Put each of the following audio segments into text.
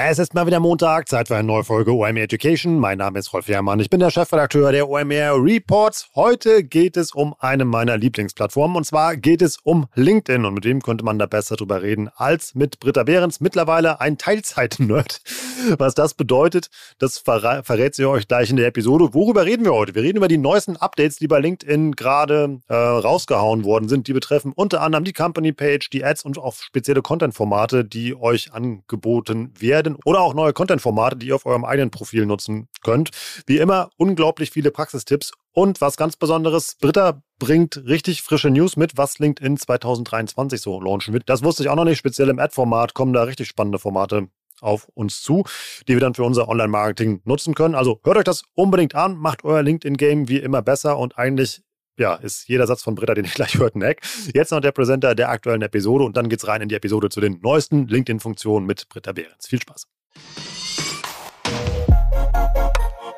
Es ist mal wieder Montag, Zeit für eine neue Folge OMR Education. Mein Name ist Rolf Herrmann, ich bin der Chefredakteur der OMR Reports. Heute geht es um eine meiner Lieblingsplattformen und zwar geht es um LinkedIn und mit wem könnte man da besser drüber reden als mit Britta Behrens, mittlerweile ein Teilzeit-Nerd. Was das bedeutet, das verrä verrät sie euch gleich in der Episode. Worüber reden wir heute? Wir reden über die neuesten Updates, die bei LinkedIn gerade äh, rausgehauen worden sind. Die betreffen unter anderem die Company Page, die Ads und auch spezielle Content-Formate, die euch angeboten werden werden oder auch neue Content-Formate, die ihr auf eurem eigenen Profil nutzen könnt. Wie immer, unglaublich viele Praxistipps und was ganz Besonderes, Britta bringt richtig frische News mit, was LinkedIn 2023 so launchen wird. Das wusste ich auch noch nicht. Speziell im Ad-Format kommen da richtig spannende Formate auf uns zu, die wir dann für unser Online-Marketing nutzen können. Also hört euch das unbedingt an, macht euer LinkedIn-Game wie immer besser und eigentlich ja, ist jeder Satz von Britta, den ich gleich hört, ein Eck. Jetzt noch der Präsenter der aktuellen Episode und dann geht's rein in die Episode zu den neuesten LinkedIn-Funktionen mit Britta Behrens. Viel Spaß.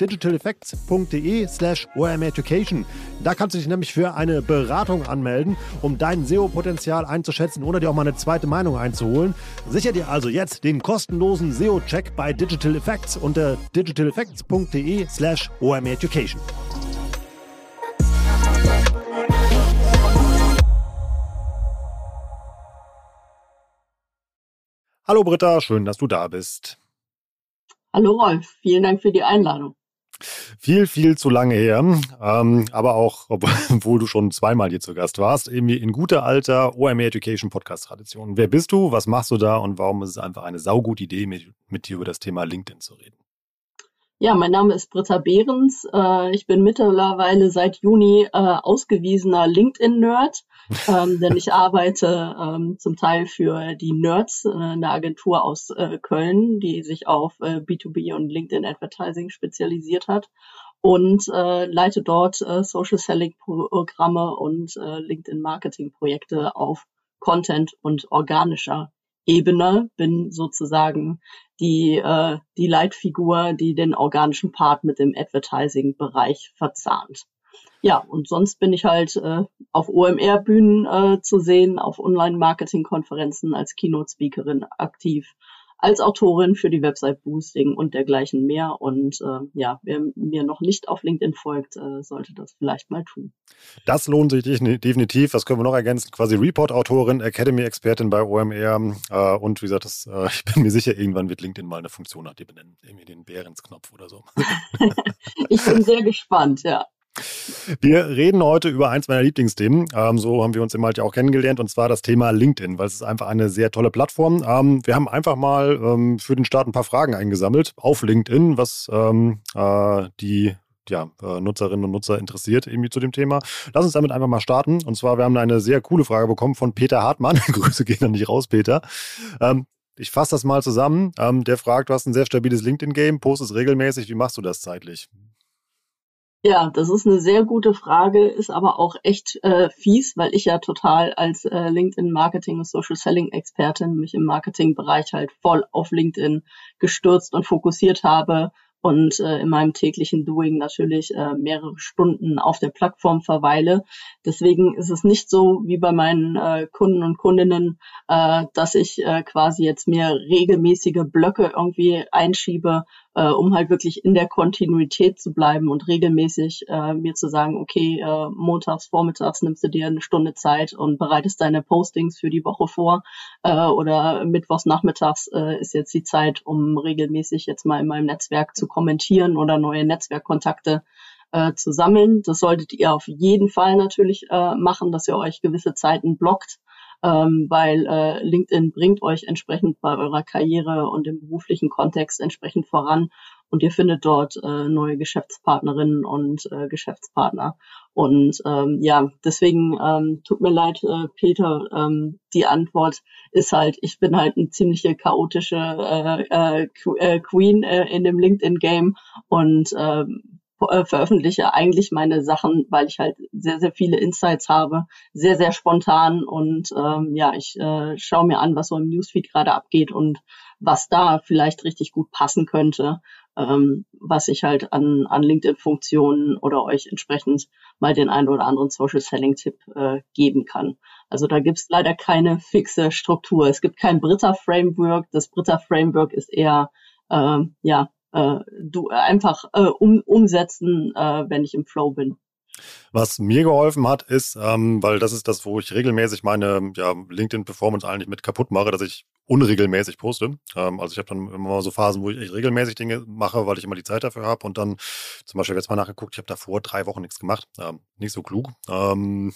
digitaleffects.de slash omeducation. Da kannst du dich nämlich für eine Beratung anmelden, um dein SEO-Potenzial einzuschätzen oder dir auch mal eine zweite Meinung einzuholen. Sicher dir also jetzt den kostenlosen SEO-Check bei Digital Effects unter digitaleffects.de slash omeducation. Hallo Britta, schön, dass du da bist. Hallo Rolf, vielen Dank für die Einladung. Viel, viel zu lange her. Ähm, aber auch, obwohl du schon zweimal hier zu Gast warst, irgendwie in guter alter OMA Education Podcast-Tradition. Wer bist du? Was machst du da? Und warum ist es einfach eine saugute Idee, mit, mit dir über das Thema LinkedIn zu reden? Ja, mein Name ist Britta Behrens. Äh, ich bin mittlerweile seit Juni äh, ausgewiesener LinkedIn-Nerd, ähm, denn ich arbeite ähm, zum Teil für die Nerds, äh, eine Agentur aus Köln, die sich auf B2B und LinkedIn Advertising spezialisiert hat und leite dort Social Selling Programme und LinkedIn Marketing Projekte auf Content und organischer Ebene, bin sozusagen die, äh, die Leitfigur, die den organischen Part mit dem Advertising-Bereich verzahnt. Ja, und sonst bin ich halt äh, auf OMR-Bühnen äh, zu sehen, auf Online-Marketing-Konferenzen als Keynote-Speakerin aktiv als Autorin für die Website Boosting und dergleichen mehr. Und äh, ja, wer mir noch nicht auf LinkedIn folgt, äh, sollte das vielleicht mal tun. Das lohnt sich definitiv. Das können wir noch ergänzen. Quasi Report-Autorin, Academy-Expertin bei OMR. Äh, und wie gesagt, das, äh, ich bin mir sicher, irgendwann wird LinkedIn mal eine Funktion nach dir benennen. Irgendwie den Bärens-Knopf oder so. ich bin sehr gespannt, ja. Wir reden heute über eins meiner Lieblingsthemen. Ähm, so haben wir uns immer halt ja auch kennengelernt, und zwar das Thema LinkedIn, weil es ist einfach eine sehr tolle Plattform. Ähm, wir haben einfach mal ähm, für den Start ein paar Fragen eingesammelt auf LinkedIn, was ähm, äh, die ja, äh, Nutzerinnen und Nutzer interessiert irgendwie zu dem Thema. Lass uns damit einfach mal starten. Und zwar, wir haben eine sehr coole Frage bekommen von Peter Hartmann. Grüße gehen dann nicht raus, Peter. Ähm, ich fasse das mal zusammen. Ähm, der fragt, du hast ein sehr stabiles LinkedIn-Game, postest regelmäßig. Wie machst du das zeitlich? Ja, das ist eine sehr gute Frage, ist aber auch echt äh, fies, weil ich ja total als äh, LinkedIn Marketing und Social Selling Expertin mich im Marketingbereich halt voll auf LinkedIn gestürzt und fokussiert habe und äh, in meinem täglichen Doing natürlich äh, mehrere Stunden auf der Plattform verweile. Deswegen ist es nicht so wie bei meinen äh, Kunden und Kundinnen, äh, dass ich äh, quasi jetzt mehr regelmäßige Blöcke irgendwie einschiebe, äh, um halt wirklich in der Kontinuität zu bleiben und regelmäßig äh, mir zu sagen, okay, äh, montags, vormittags nimmst du dir eine Stunde Zeit und bereitest deine Postings für die Woche vor äh, oder mittwochs nachmittags äh, ist jetzt die Zeit, um regelmäßig jetzt mal in meinem Netzwerk zu kommentieren oder neue Netzwerkkontakte äh, zu sammeln. Das solltet ihr auf jeden Fall natürlich äh, machen, dass ihr euch gewisse Zeiten blockt ähm, weil äh, LinkedIn bringt euch entsprechend bei eurer Karriere und im beruflichen Kontext entsprechend voran und ihr findet dort äh, neue Geschäftspartnerinnen und äh, Geschäftspartner. Und ähm, ja, deswegen ähm, tut mir leid, äh, Peter, ähm, die Antwort ist halt, ich bin halt eine ziemliche chaotische äh, äh, äh Queen äh, in dem LinkedIn-Game und ähm, äh, veröffentliche eigentlich meine Sachen, weil ich halt sehr, sehr viele Insights habe, sehr, sehr spontan und ähm, ja, ich äh, schaue mir an, was so im Newsfeed gerade abgeht und was da vielleicht richtig gut passen könnte, ähm, was ich halt an, an LinkedIn-Funktionen oder euch entsprechend mal den einen oder anderen Social-Selling-Tipp äh, geben kann. Also da gibt's leider keine fixe Struktur. Es gibt kein Britta-Framework. Das Britta-Framework ist eher äh, ja äh, du einfach äh, um, umsetzen, äh, wenn ich im Flow bin. Was mir geholfen hat, ist, ähm, weil das ist das, wo ich regelmäßig meine ja, LinkedIn-Performance eigentlich mit kaputt mache, dass ich unregelmäßig poste. Ähm, also ich habe dann immer so Phasen, wo ich echt regelmäßig Dinge mache, weil ich immer die Zeit dafür habe. Und dann zum Beispiel jetzt mal nachgeguckt, ich habe davor drei Wochen nichts gemacht. Ähm, nicht so klug, ähm,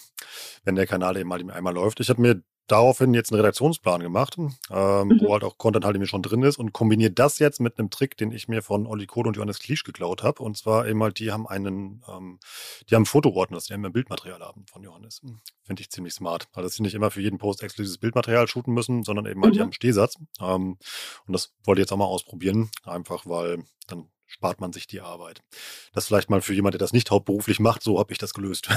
wenn der Kanal eben mal einmal läuft. Ich habe mir daraufhin jetzt einen Redaktionsplan gemacht, ähm, mhm. wo halt auch Content halt irgendwie schon drin ist und kombiniere das jetzt mit einem Trick, den ich mir von Olli Kohl und Johannes Kliesch geklaut habe. Und zwar eben halt, die haben einen, ähm, die haben Fotoordner, die haben ein Bildmaterial haben von Johannes. Finde ich ziemlich smart. Also dass sie nicht immer für jeden Post exklusives Bildmaterial shooten müssen, sondern eben halt, mhm. die haben Stehsatz. Ähm, und das wollte ich jetzt auch mal ausprobieren, einfach weil dann spart man sich die Arbeit. Das vielleicht mal für jemand, der das nicht hauptberuflich macht, so habe ich das gelöst.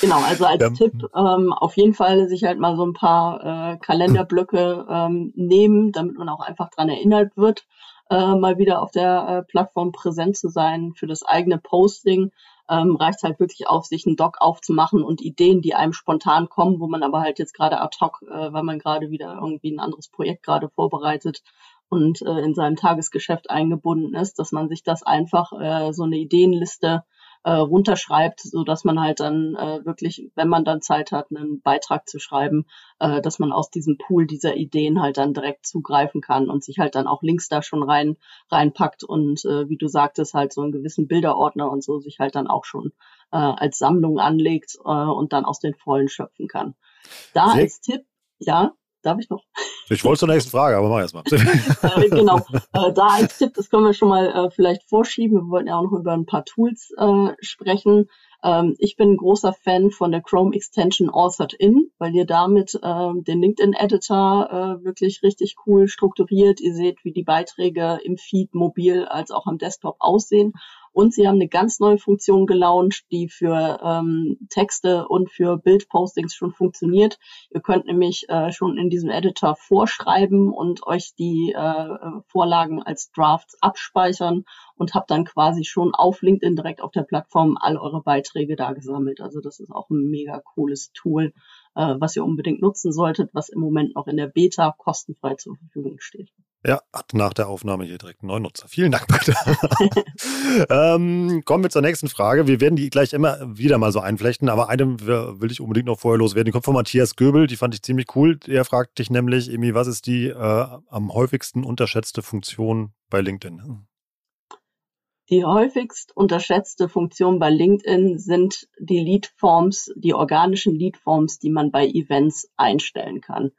genau, also als ja. Tipp ähm, auf jeden Fall sich halt mal so ein paar äh, Kalenderblöcke ähm, nehmen, damit man auch einfach dran erinnert wird, äh, mal wieder auf der äh, Plattform präsent zu sein für das eigene Posting. Ähm, reicht halt wirklich auf, sich einen Doc aufzumachen und Ideen, die einem spontan kommen, wo man aber halt jetzt gerade ad hoc, äh, weil man gerade wieder irgendwie ein anderes Projekt gerade vorbereitet, und äh, in seinem Tagesgeschäft eingebunden ist, dass man sich das einfach äh, so eine Ideenliste äh, runterschreibt, so dass man halt dann äh, wirklich, wenn man dann Zeit hat, einen Beitrag zu schreiben, äh, dass man aus diesem Pool dieser Ideen halt dann direkt zugreifen kann und sich halt dann auch Links da schon rein reinpackt und äh, wie du sagtest halt so einen gewissen Bilderordner und so sich halt dann auch schon äh, als Sammlung anlegt äh, und dann aus den Vollen schöpfen kann. Da Sehr als Tipp, ja. Darf ich noch? Ich wollte zur nächsten Frage, aber mach erst mal. äh, genau. Äh, da als Tipp, das können wir schon mal äh, vielleicht vorschieben. Wir wollten ja auch noch über ein paar Tools äh, sprechen. Ähm, ich bin ein großer Fan von der Chrome Extension Authored In, weil ihr damit ähm, den LinkedIn Editor äh, wirklich richtig cool strukturiert. Ihr seht, wie die Beiträge im Feed mobil als auch am Desktop aussehen und sie haben eine ganz neue Funktion gelauncht, die für ähm, Texte und für Bildpostings schon funktioniert. Ihr könnt nämlich äh, schon in diesem Editor vorschreiben und euch die äh, Vorlagen als Drafts abspeichern und habt dann quasi schon auf LinkedIn direkt auf der Plattform all eure Beiträge da gesammelt. Also das ist auch ein mega cooles Tool, äh, was ihr unbedingt nutzen solltet, was im Moment noch in der Beta kostenfrei zur Verfügung steht. Ja, hat nach der Aufnahme hier direkt einen neuen Nutzer. Vielen Dank, bitte. ähm, kommen wir zur nächsten Frage. Wir werden die gleich immer wieder mal so einflechten, aber eine will ich unbedingt noch vorher loswerden. Die kommt von Matthias Göbel, die fand ich ziemlich cool. Er fragt dich nämlich, Emi, was ist die äh, am häufigsten unterschätzte Funktion bei LinkedIn? Die häufigst unterschätzte Funktion bei LinkedIn sind die Leadforms, die organischen Leadforms, die man bei Events einstellen kann.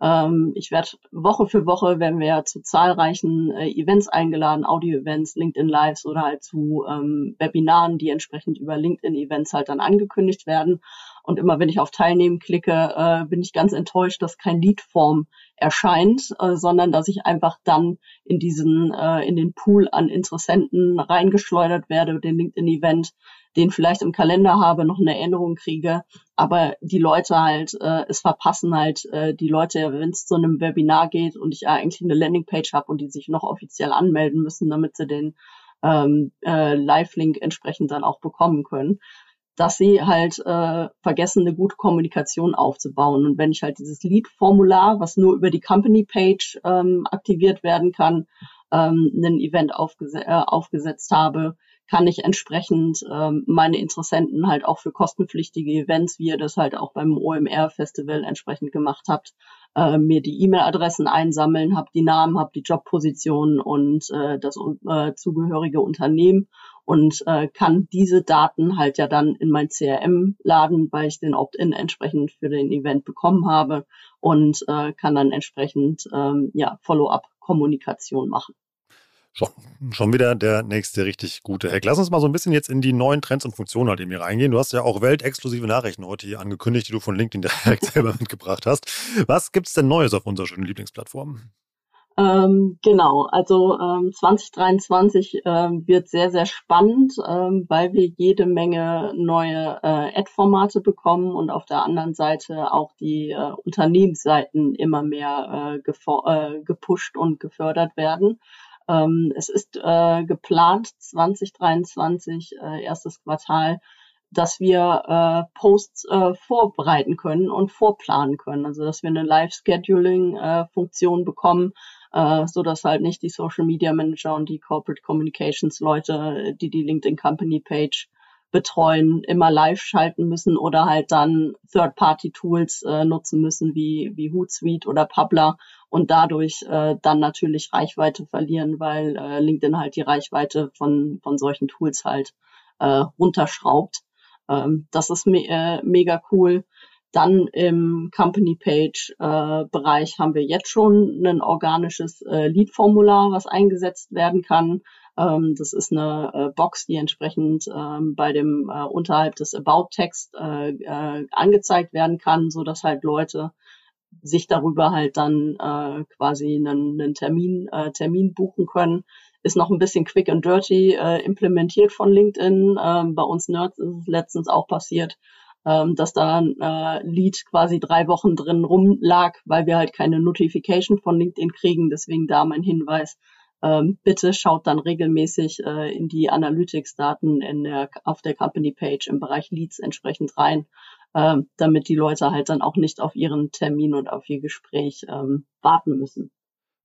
Ähm, ich werde Woche für Woche werden wir zu zahlreichen äh, Events eingeladen, Audio-Events, LinkedIn-Lives oder halt zu ähm, Webinaren, die entsprechend über LinkedIn-Events halt dann angekündigt werden. Und immer wenn ich auf Teilnehmen klicke, äh, bin ich ganz enttäuscht, dass kein Leadform erscheint, äh, sondern dass ich einfach dann in diesen, äh, in den Pool an Interessenten reingeschleudert werde, den LinkedIn-Event den vielleicht im Kalender habe, noch eine Erinnerung kriege, aber die Leute halt äh, es verpassen halt äh, die Leute, wenn es zu einem Webinar geht und ich eigentlich eine Landingpage habe und die sich noch offiziell anmelden müssen, damit sie den ähm, äh, Live-Link entsprechend dann auch bekommen können dass sie halt äh, vergessen, eine gute Kommunikation aufzubauen. Und wenn ich halt dieses Lead-Formular, was nur über die Company-Page ähm, aktiviert werden kann, ähm, ein Event aufges äh, aufgesetzt habe, kann ich entsprechend ähm, meine Interessenten halt auch für kostenpflichtige Events, wie ihr das halt auch beim OMR-Festival entsprechend gemacht habt, äh, mir die E-Mail-Adressen einsammeln, habe die Namen, habe die Jobposition und äh, das äh, zugehörige Unternehmen und äh, kann diese Daten halt ja dann in mein CRM laden, weil ich den Opt-in entsprechend für den Event bekommen habe und äh, kann dann entsprechend ähm, ja Follow-up-Kommunikation machen. Schon, schon wieder der nächste richtig gute Hack. Lass uns mal so ein bisschen jetzt in die neuen Trends und Funktionen halt eben hier reingehen. Du hast ja auch weltexklusive Nachrichten heute hier angekündigt, die du von LinkedIn direkt selber mitgebracht hast. Was gibt es denn Neues auf unserer schönen Lieblingsplattform? Ähm, genau, also ähm, 2023 ähm, wird sehr, sehr spannend, ähm, weil wir jede Menge neue äh, Ad-Formate bekommen und auf der anderen Seite auch die äh, Unternehmensseiten immer mehr äh, äh, gepusht und gefördert werden. Ähm, es ist äh, geplant 2023, äh, erstes Quartal, dass wir äh, Posts äh, vorbereiten können und vorplanen können. Also dass wir eine Live-Scheduling-Funktion äh, bekommen, äh, so dass halt nicht die Social Media Manager und die Corporate Communications Leute, die die LinkedIn Company Page betreuen, immer live schalten müssen oder halt dann Third-Party-Tools äh, nutzen müssen wie, wie Hootsuite oder Publer und dadurch äh, dann natürlich Reichweite verlieren, weil äh, LinkedIn halt die Reichweite von, von solchen Tools halt äh, runterschraubt. Ähm, das ist me äh, mega cool. Dann im Company Page äh, Bereich haben wir jetzt schon ein organisches äh, Lead-Formular, was eingesetzt werden kann. Ähm, das ist eine äh, Box, die entsprechend ähm, bei dem unterhalb des About-Text angezeigt werden kann, so dass halt Leute sich darüber halt dann äh, quasi einen, einen Termin, äh, Termin buchen können. Ist noch ein bisschen quick and dirty äh, implementiert von LinkedIn. Ähm, bei uns Nerds ist es letztens auch passiert, ähm, dass da ein äh, Lead quasi drei Wochen drin rumlag, weil wir halt keine Notification von LinkedIn kriegen. Deswegen da mein Hinweis. Ähm, bitte schaut dann regelmäßig äh, in die Analytics-Daten in der, auf der Company-Page im Bereich Leads entsprechend rein ähm, damit die Leute halt dann auch nicht auf ihren Termin und auf ihr Gespräch ähm, warten müssen.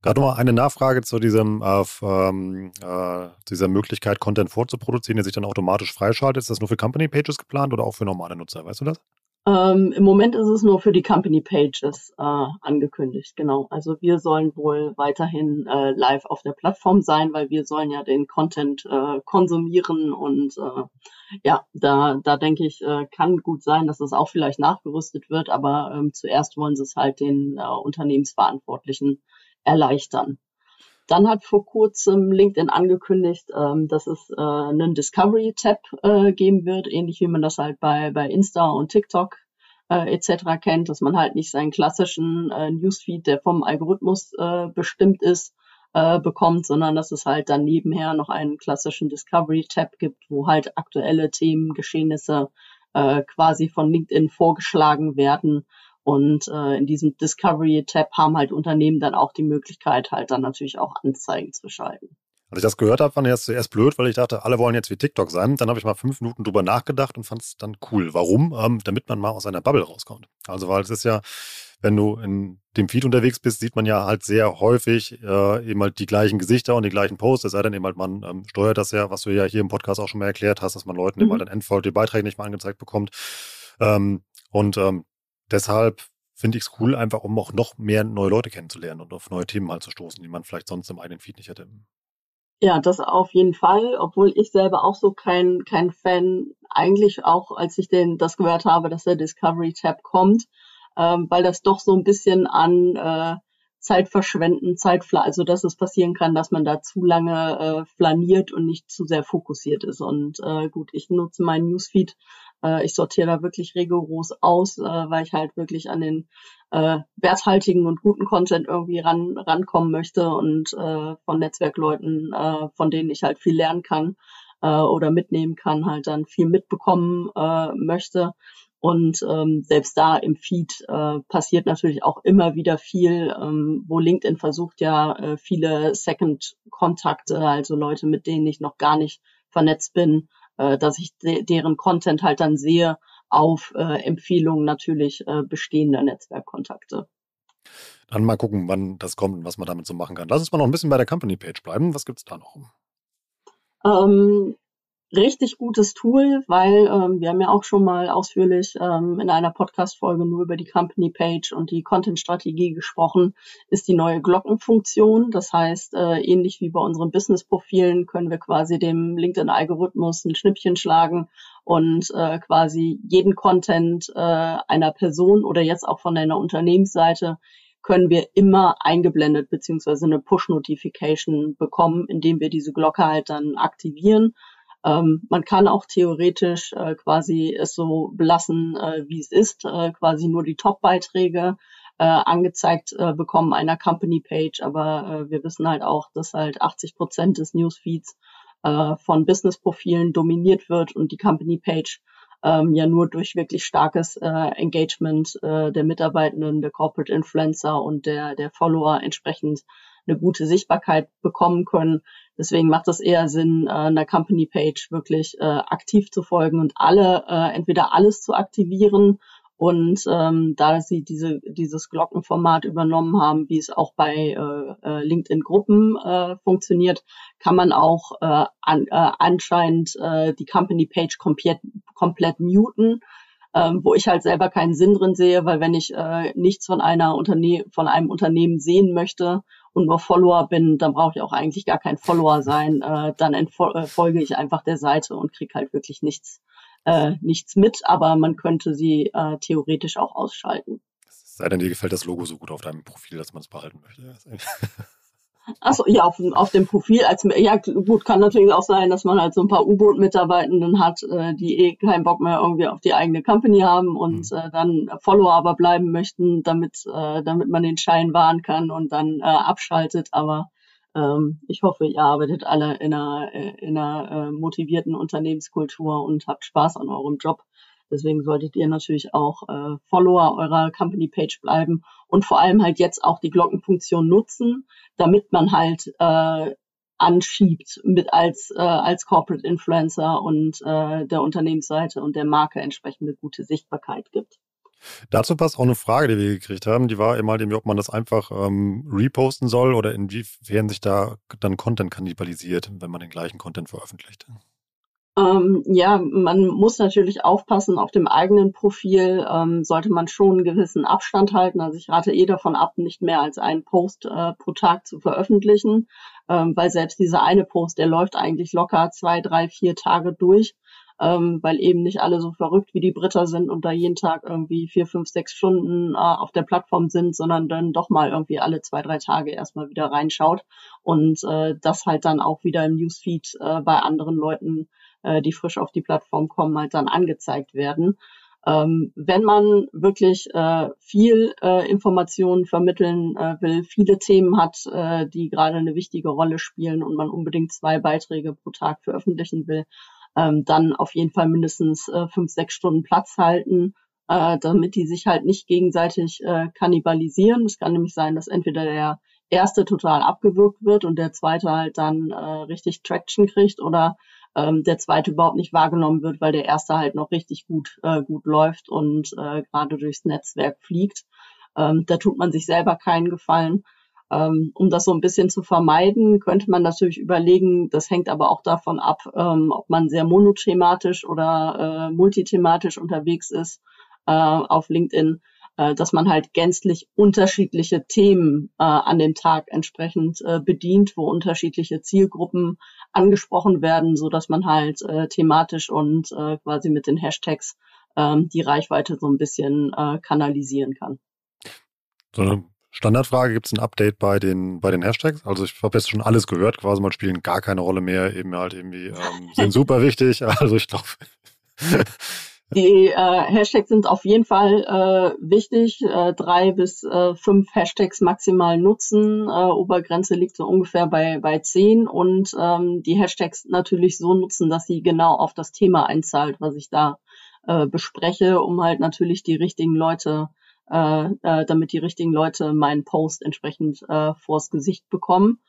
Gerade noch eine Nachfrage zu diesem, auf, ähm, äh, dieser Möglichkeit, Content vorzuproduzieren, der sich dann automatisch freischaltet. Ist das nur für Company Pages geplant oder auch für normale Nutzer? Weißt du das? Ähm, Im Moment ist es nur für die Company Pages äh, angekündigt, genau. Also wir sollen wohl weiterhin äh, live auf der Plattform sein, weil wir sollen ja den Content äh, konsumieren und äh, ja, da, da denke ich, äh, kann gut sein, dass es auch vielleicht nachgerüstet wird, aber ähm, zuerst wollen sie es halt den äh, Unternehmensverantwortlichen erleichtern. Dann hat vor kurzem LinkedIn angekündigt, ähm, dass es äh, einen Discovery-Tab äh, geben wird, ähnlich wie man das halt bei, bei Insta und TikTok äh, etc. kennt, dass man halt nicht seinen klassischen äh, Newsfeed, der vom Algorithmus äh, bestimmt ist, äh, bekommt, sondern dass es halt dann nebenher noch einen klassischen Discovery-Tab gibt, wo halt aktuelle Themen, Geschehnisse äh, quasi von LinkedIn vorgeschlagen werden und äh, in diesem Discovery-Tab haben halt Unternehmen dann auch die Möglichkeit, halt dann natürlich auch Anzeigen zu schalten. Als ich das gehört habe, fand ich das zuerst blöd, weil ich dachte, alle wollen jetzt wie TikTok sein. Dann habe ich mal fünf Minuten drüber nachgedacht und fand es dann cool. Warum? Ähm, damit man mal aus seiner Bubble rauskommt. Also, weil es ist ja, wenn du in dem Feed unterwegs bist, sieht man ja halt sehr häufig äh, eben halt die gleichen Gesichter und die gleichen Posts. Es sei denn eben halt, man ähm, steuert das ja, was du ja hier im Podcast auch schon mal erklärt hast, dass man Leuten mhm. eben halt dann Endfolge die Beiträge nicht mal angezeigt bekommt. Ähm, und ähm, deshalb finde ich es cool, einfach um auch noch mehr neue Leute kennenzulernen und auf neue Themen mal zu stoßen, die man vielleicht sonst im eigenen Feed nicht hätte. Ja, das auf jeden Fall, obwohl ich selber auch so kein, kein Fan, eigentlich auch, als ich den, das gehört habe, dass der Discovery Tab kommt, ähm, weil das doch so ein bisschen an äh, Zeit verschwenden, also dass es passieren kann, dass man da zu lange äh, flaniert und nicht zu sehr fokussiert ist. Und äh, gut, ich nutze meinen Newsfeed äh, ich sortiere da wirklich rigoros aus, äh, weil ich halt wirklich an den äh, werthaltigen und guten Content irgendwie ran, rankommen möchte und äh, von Netzwerkleuten, äh, von denen ich halt viel lernen kann äh, oder mitnehmen kann, halt dann viel mitbekommen äh, möchte. Und ähm, selbst da im Feed äh, passiert natürlich auch immer wieder viel, ähm, wo LinkedIn versucht ja äh, viele Second-Kontakte, also Leute, mit denen ich noch gar nicht vernetzt bin, äh, dass ich de deren Content halt dann sehe auf äh, Empfehlungen natürlich äh, bestehender Netzwerkkontakte. Dann mal gucken, wann das kommt und was man damit so machen kann. Lass uns mal noch ein bisschen bei der Company-Page bleiben. Was gibt es da noch? Ähm, richtig gutes Tool, weil ähm, wir haben ja auch schon mal ausführlich ähm, in einer Podcast-Folge nur über die Company Page und die Content-Strategie gesprochen, ist die neue Glockenfunktion. Das heißt, äh, ähnlich wie bei unseren Business-Profilen können wir quasi dem LinkedIn-Algorithmus ein Schnippchen schlagen und äh, quasi jeden Content äh, einer Person oder jetzt auch von einer Unternehmensseite können wir immer eingeblendet beziehungsweise eine Push-Notification bekommen, indem wir diese Glocke halt dann aktivieren ähm, man kann auch theoretisch äh, quasi es so belassen, äh, wie es ist, äh, quasi nur die Top-Beiträge äh, angezeigt äh, bekommen einer Company-Page, aber äh, wir wissen halt auch, dass halt 80 Prozent des Newsfeeds äh, von Business-Profilen dominiert wird und die Company-Page ähm, ja nur durch wirklich starkes äh, Engagement äh, der Mitarbeitenden, der Corporate Influencer und der, der Follower entsprechend eine gute Sichtbarkeit bekommen können. Deswegen macht es eher Sinn, äh, einer Company Page wirklich äh, aktiv zu folgen und alle, äh, entweder alles zu aktivieren und ähm, da sie diese, dieses Glockenformat übernommen haben, wie es auch bei äh, äh LinkedIn-Gruppen äh, funktioniert, kann man auch äh, an, äh, anscheinend äh, die Company-Page komplett, komplett muten ähm, wo ich halt selber keinen Sinn drin sehe, weil wenn ich äh, nichts von einer Unterne von einem Unternehmen sehen möchte und nur Follower bin, dann brauche ich auch eigentlich gar kein Follower sein. Äh, dann äh, folge ich einfach der Seite und krieg halt wirklich nichts, äh, nichts mit, aber man könnte sie äh, theoretisch auch ausschalten. Sei denn, dir gefällt das Logo so gut auf deinem Profil, dass man es behalten möchte. Achso, ja, auf, auf dem Profil als ja gut, kann natürlich auch sein, dass man halt so ein paar U-Boot-Mitarbeitenden hat, äh, die eh keinen Bock mehr irgendwie auf die eigene Company haben und mhm. äh, dann Follower aber bleiben möchten, damit, äh, damit man den Schein wahren kann und dann äh, abschaltet. Aber ähm, ich hoffe, ihr arbeitet alle in einer, äh, in einer äh, motivierten Unternehmenskultur und habt Spaß an eurem Job. Deswegen solltet ihr natürlich auch äh, Follower eurer Company Page bleiben und vor allem halt jetzt auch die Glockenfunktion nutzen, damit man halt äh, anschiebt mit als äh, als Corporate Influencer und äh, der Unternehmensseite und der Marke entsprechende gute Sichtbarkeit gibt. Dazu passt auch eine Frage, die wir gekriegt haben. Die war immer, ob man das einfach ähm, reposten soll oder inwiefern sich da dann Content kannibalisiert, wenn man den gleichen Content veröffentlicht. Ähm, ja, man muss natürlich aufpassen, auf dem eigenen Profil. Ähm, sollte man schon einen gewissen Abstand halten. Also ich rate eh davon ab, nicht mehr als einen Post äh, pro Tag zu veröffentlichen, ähm, weil selbst dieser eine Post, der läuft eigentlich locker zwei, drei, vier Tage durch, ähm, weil eben nicht alle so verrückt wie die Britter sind und da jeden Tag irgendwie vier, fünf, sechs Stunden äh, auf der Plattform sind, sondern dann doch mal irgendwie alle zwei, drei Tage erstmal wieder reinschaut und äh, das halt dann auch wieder im Newsfeed äh, bei anderen Leuten äh, die frisch auf die Plattform kommen, halt dann angezeigt werden. Ähm, wenn man wirklich äh, viel äh, Informationen vermitteln äh, will, viele Themen hat, äh, die gerade eine wichtige Rolle spielen und man unbedingt zwei Beiträge pro Tag veröffentlichen will, ähm, dann auf jeden Fall mindestens äh, fünf, sechs Stunden Platz halten, äh, damit die sich halt nicht gegenseitig äh, kannibalisieren. Es kann nämlich sein, dass entweder der erste total abgewürgt wird und der zweite halt dann äh, richtig Traction kriegt oder ähm, der zweite überhaupt nicht wahrgenommen wird, weil der erste halt noch richtig gut, äh, gut läuft und äh, gerade durchs Netzwerk fliegt. Ähm, da tut man sich selber keinen Gefallen. Ähm, um das so ein bisschen zu vermeiden, könnte man natürlich überlegen, das hängt aber auch davon ab, ähm, ob man sehr monothematisch oder äh, multithematisch unterwegs ist äh, auf LinkedIn, äh, dass man halt gänzlich unterschiedliche Themen äh, an dem Tag entsprechend äh, bedient, wo unterschiedliche Zielgruppen angesprochen werden, so dass man halt äh, thematisch und äh, quasi mit den Hashtags ähm, die Reichweite so ein bisschen äh, kanalisieren kann. So eine Standardfrage, gibt es ein Update bei den, bei den Hashtags? Also ich habe jetzt schon alles gehört, quasi mal spielen gar keine Rolle mehr, eben halt irgendwie ähm, sind super wichtig. Also ich glaube, Die äh, Hashtags sind auf jeden Fall äh, wichtig. Äh, drei bis äh, fünf Hashtags maximal nutzen. Äh, Obergrenze liegt so ungefähr bei, bei zehn. Und ähm, die Hashtags natürlich so nutzen, dass sie genau auf das Thema einzahlt, was ich da äh, bespreche, um halt natürlich die richtigen Leute, äh, äh, damit die richtigen Leute meinen Post entsprechend äh, vors Gesicht bekommen.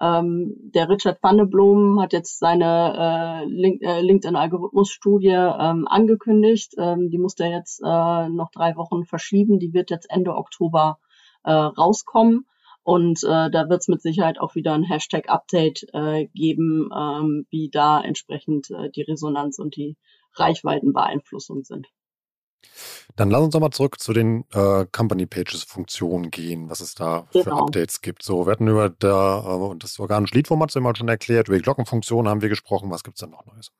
Ähm, der Richard Vandeblom hat jetzt seine äh, Link, äh, LinkedIn-Algorithmus-Studie ähm, angekündigt. Ähm, die musste er jetzt äh, noch drei Wochen verschieben. Die wird jetzt Ende Oktober äh, rauskommen. Und äh, da wird es mit Sicherheit auch wieder ein Hashtag-Update äh, geben, ähm, wie da entsprechend äh, die Resonanz und die Reichweitenbeeinflussung sind. Dann lass uns doch mal zurück zu den äh, Company Pages Funktionen gehen, was es da genau. für Updates gibt. So, wir hatten über da, äh, das organische Lead-Format mal schon erklärt, über die Glockenfunktion haben wir gesprochen. Was gibt es denn noch Neues?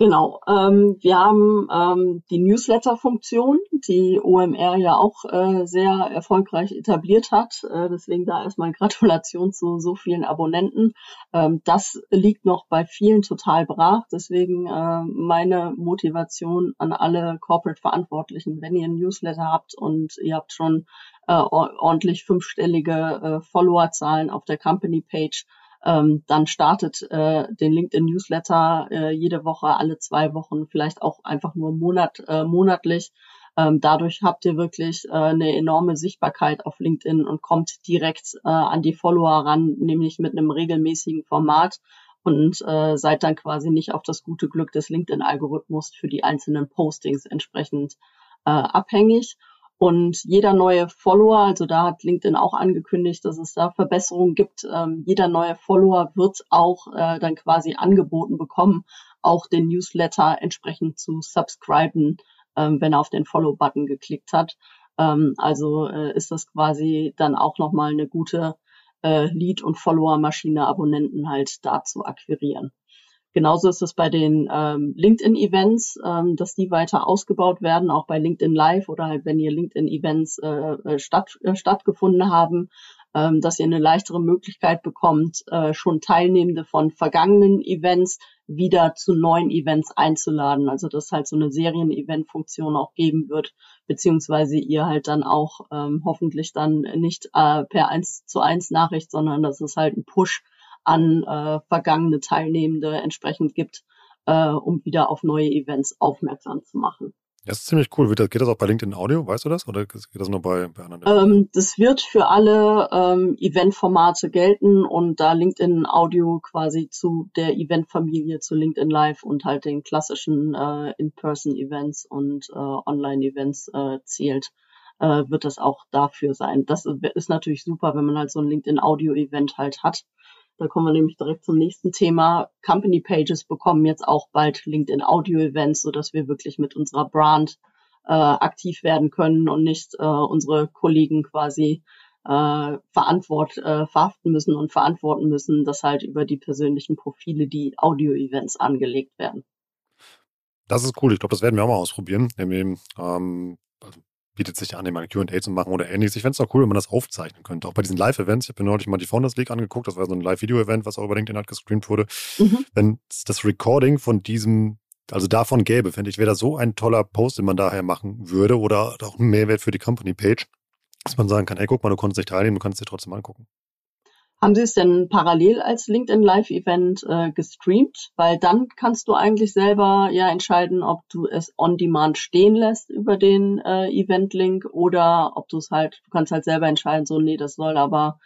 Genau. Ähm, wir haben ähm, die Newsletter-Funktion, die OMR ja auch äh, sehr erfolgreich etabliert hat. Äh, deswegen da erstmal Gratulation zu so vielen Abonnenten. Ähm, das liegt noch bei vielen total brach. Deswegen äh, meine Motivation an alle Corporate-Verantwortlichen, wenn ihr ein Newsletter habt und ihr habt schon äh, ordentlich fünfstellige äh, Followerzahlen auf der Company-Page, ähm, dann startet äh, den LinkedIn Newsletter äh, jede Woche, alle zwei Wochen, vielleicht auch einfach nur Monat, äh, monatlich. Ähm, dadurch habt ihr wirklich äh, eine enorme Sichtbarkeit auf LinkedIn und kommt direkt äh, an die Follower ran, nämlich mit einem regelmäßigen Format und äh, seid dann quasi nicht auf das gute Glück des LinkedIn-Algorithmus für die einzelnen Postings entsprechend äh, abhängig. Und jeder neue Follower, also da hat LinkedIn auch angekündigt, dass es da Verbesserungen gibt. Ähm, jeder neue Follower wird auch äh, dann quasi angeboten bekommen, auch den Newsletter entsprechend zu subscriben, ähm, wenn er auf den Follow-Button geklickt hat. Ähm, also äh, ist das quasi dann auch nochmal eine gute äh, Lead- und Follower-Maschine, Abonnenten halt da zu akquirieren. Genauso ist es bei den ähm, LinkedIn-Events, ähm, dass die weiter ausgebaut werden, auch bei LinkedIn Live oder halt, wenn ihr LinkedIn-Events äh, äh, statt, äh, stattgefunden haben, ähm, dass ihr eine leichtere Möglichkeit bekommt, äh, schon Teilnehmende von vergangenen Events wieder zu neuen Events einzuladen. Also dass halt so eine Serien-Event-Funktion auch geben wird, beziehungsweise ihr halt dann auch ähm, hoffentlich dann nicht äh, per 1 zu 1 Nachricht, sondern dass es halt ein Push an äh, vergangene Teilnehmende entsprechend gibt, äh, um wieder auf neue Events aufmerksam zu machen. Das ist ziemlich cool. Geht das auch bei LinkedIn Audio, weißt du das? Oder geht das nur bei, bei anderen? Ähm, das wird für alle ähm, Eventformate gelten und da LinkedIn Audio quasi zu der Eventfamilie, zu LinkedIn Live und halt den klassischen äh, In-Person-Events und äh, Online-Events äh, zählt, äh, wird das auch dafür sein. Das ist natürlich super, wenn man halt so ein LinkedIn Audio-Event halt hat da kommen wir nämlich direkt zum nächsten Thema. Company Pages bekommen jetzt auch bald LinkedIn Audio Events, sodass wir wirklich mit unserer Brand äh, aktiv werden können und nicht äh, unsere Kollegen quasi äh, verantwort, äh, verhaften müssen und verantworten müssen, dass halt über die persönlichen Profile die Audio-Events angelegt werden. Das ist cool. Ich glaube, das werden wir auch mal ausprobieren. Ähm, bietet sich an, mal ein QA zu machen oder ähnliches. Ich fände es auch cool, wenn man das aufzeichnen könnte. Auch bei diesen Live-Events. Ich habe mir neulich mal die Founders League angeguckt. Das war so ein Live-Video-Event, was auch über LinkedIn halt gestreamt wurde. Mhm. Wenn das Recording von diesem, also davon gäbe, fände ich, wäre das so ein toller Post, den man daher machen würde oder auch ein Mehrwert für die Company-Page, dass man sagen kann, hey, guck mal, du konntest nicht teilnehmen, du kannst dir trotzdem angucken. Haben Sie es denn parallel als LinkedIn Live-Event äh, gestreamt? Weil dann kannst du eigentlich selber ja entscheiden, ob du es on demand stehen lässt über den äh, Event-Link oder ob du es halt, du kannst halt selber entscheiden, so, nee, das soll aber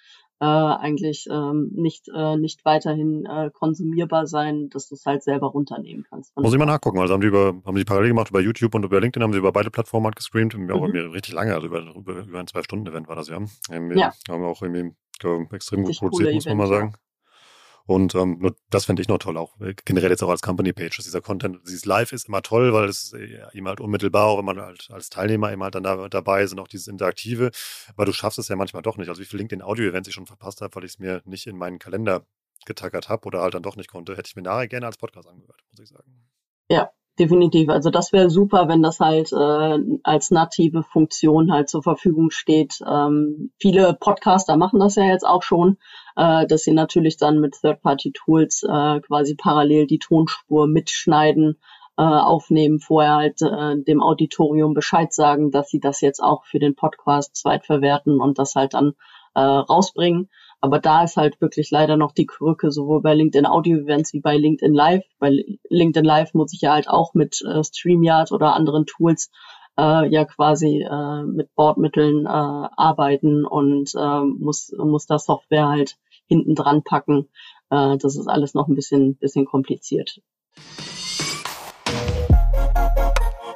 äh, eigentlich ähm, nicht, äh, nicht weiterhin äh, konsumierbar sein, dass du es halt selber runternehmen kannst. Muss ich mal nachgucken. Also haben die über, haben die parallel gemacht über YouTube und über LinkedIn haben sie über beide Plattformen halt gestreamt. Mhm. Auch richtig lange, also über, über, über ein Zwei-Stunden-Event war das ja. Ähm, ja. Haben wir auch irgendwie extrem gut produziert, muss man mal sagen. Und ähm, das fände ich noch toll, auch äh, generell jetzt auch als Company-Page, dass dieser Content, dieses Live ist immer toll, weil es äh, ihm halt unmittelbar, auch wenn man halt als Teilnehmer immer halt dann da, dabei ist und auch dieses Interaktive, aber du schaffst es ja manchmal doch nicht. Also wie viel LinkedIn-Audio-Events ich schon verpasst habe, weil ich es mir nicht in meinen Kalender getackert habe oder halt dann doch nicht konnte, hätte ich mir nachher gerne als Podcast angehört, muss ich sagen. Ja, definitiv. Also das wäre super, wenn das halt äh, als native Funktion halt zur Verfügung steht. Ähm, viele Podcaster machen das ja jetzt auch schon, äh, dass sie natürlich dann mit Third-Party-Tools äh, quasi parallel die Tonspur mitschneiden, äh, aufnehmen, vorher halt äh, dem Auditorium Bescheid sagen, dass sie das jetzt auch für den Podcast zweitverwerten und das halt dann äh, rausbringen. Aber da ist halt wirklich leider noch die Krücke, sowohl bei LinkedIn Audio Events wie bei LinkedIn Live. Bei LinkedIn Live muss ich ja halt auch mit äh, StreamYard oder anderen Tools äh, ja quasi äh, mit Bordmitteln äh, arbeiten und äh, muss, muss da Software halt hinten dran packen. Äh, das ist alles noch ein bisschen, bisschen kompliziert.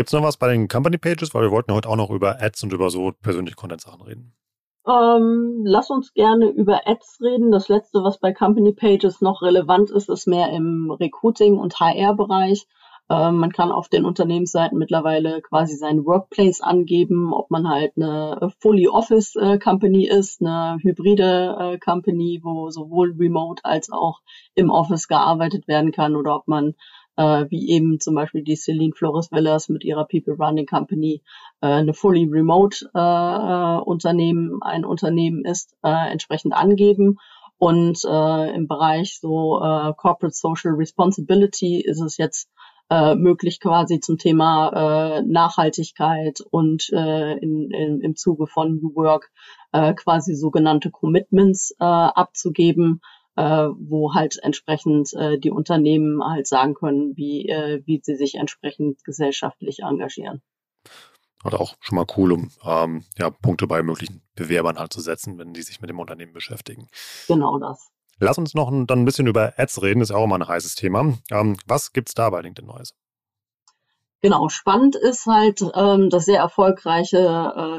Gibt es noch was bei den Company Pages? Weil wir wollten heute auch noch über Ads und über so persönliche Content-Sachen reden. Ähm, lass uns gerne über Ads reden. Das letzte, was bei Company Pages noch relevant ist, ist mehr im Recruiting- und HR-Bereich. Ähm, man kann auf den Unternehmensseiten mittlerweile quasi seinen Workplace angeben, ob man halt eine Fully Office äh, Company ist, eine hybride äh, Company, wo sowohl remote als auch im Office gearbeitet werden kann oder ob man äh, wie eben zum Beispiel die Celine Flores Villas mit ihrer People Running Company äh, eine fully remote äh, Unternehmen, ein Unternehmen ist, äh, entsprechend angeben. Und äh, im Bereich so äh, Corporate Social Responsibility ist es jetzt äh, möglich quasi zum Thema äh, Nachhaltigkeit und äh, in, in, im Zuge von New Work äh, quasi sogenannte Commitments äh, abzugeben, äh, wo halt entsprechend äh, die Unternehmen halt sagen können, wie, äh, wie sie sich entsprechend gesellschaftlich engagieren. Oder auch schon mal cool, um ähm, ja, Punkte bei möglichen Bewerbern halt zu setzen, wenn die sich mit dem Unternehmen beschäftigen. Genau das. Lass uns noch ein, dann ein bisschen über Ads reden, das ist auch immer ein heißes Thema. Ähm, was es da bei LinkedIn Neues? Genau, spannend ist halt ähm, das sehr erfolgreiche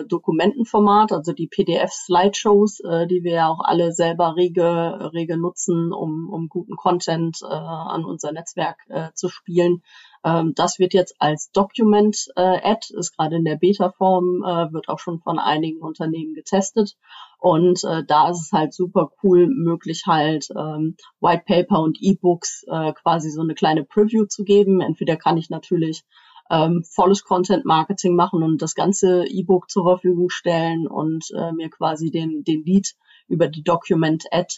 äh, Dokumentenformat, also die PDF-Slideshows, äh, die wir ja auch alle selber rege, rege nutzen, um, um guten Content äh, an unser Netzwerk äh, zu spielen. Ähm, das wird jetzt als Document-Ad, äh, ist gerade in der Beta-Form, äh, wird auch schon von einigen Unternehmen getestet. Und äh, da ist es halt super cool, möglich halt ähm, White Paper und E-Books äh, quasi so eine kleine Preview zu geben. Entweder kann ich natürlich ähm, volles Content Marketing machen und das ganze E-Book zur Verfügung stellen und äh, mir quasi den, den Lead über die Document Ad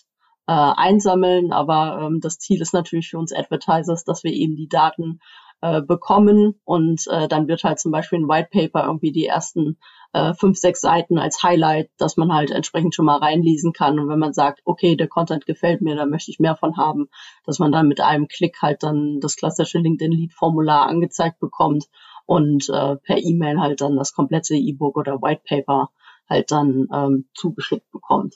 äh, einsammeln. Aber ähm, das Ziel ist natürlich für uns Advertisers, dass wir eben die Daten äh, bekommen und äh, dann wird halt zum Beispiel ein White Paper irgendwie die ersten äh, fünf, sechs Seiten als Highlight, dass man halt entsprechend schon mal reinlesen kann. Und wenn man sagt, okay, der Content gefällt mir, da möchte ich mehr von haben, dass man dann mit einem Klick halt dann das klassische LinkedIn-Lead-Formular angezeigt bekommt und äh, per E-Mail halt dann das komplette E-Book oder White Paper halt dann ähm, zugeschickt bekommt.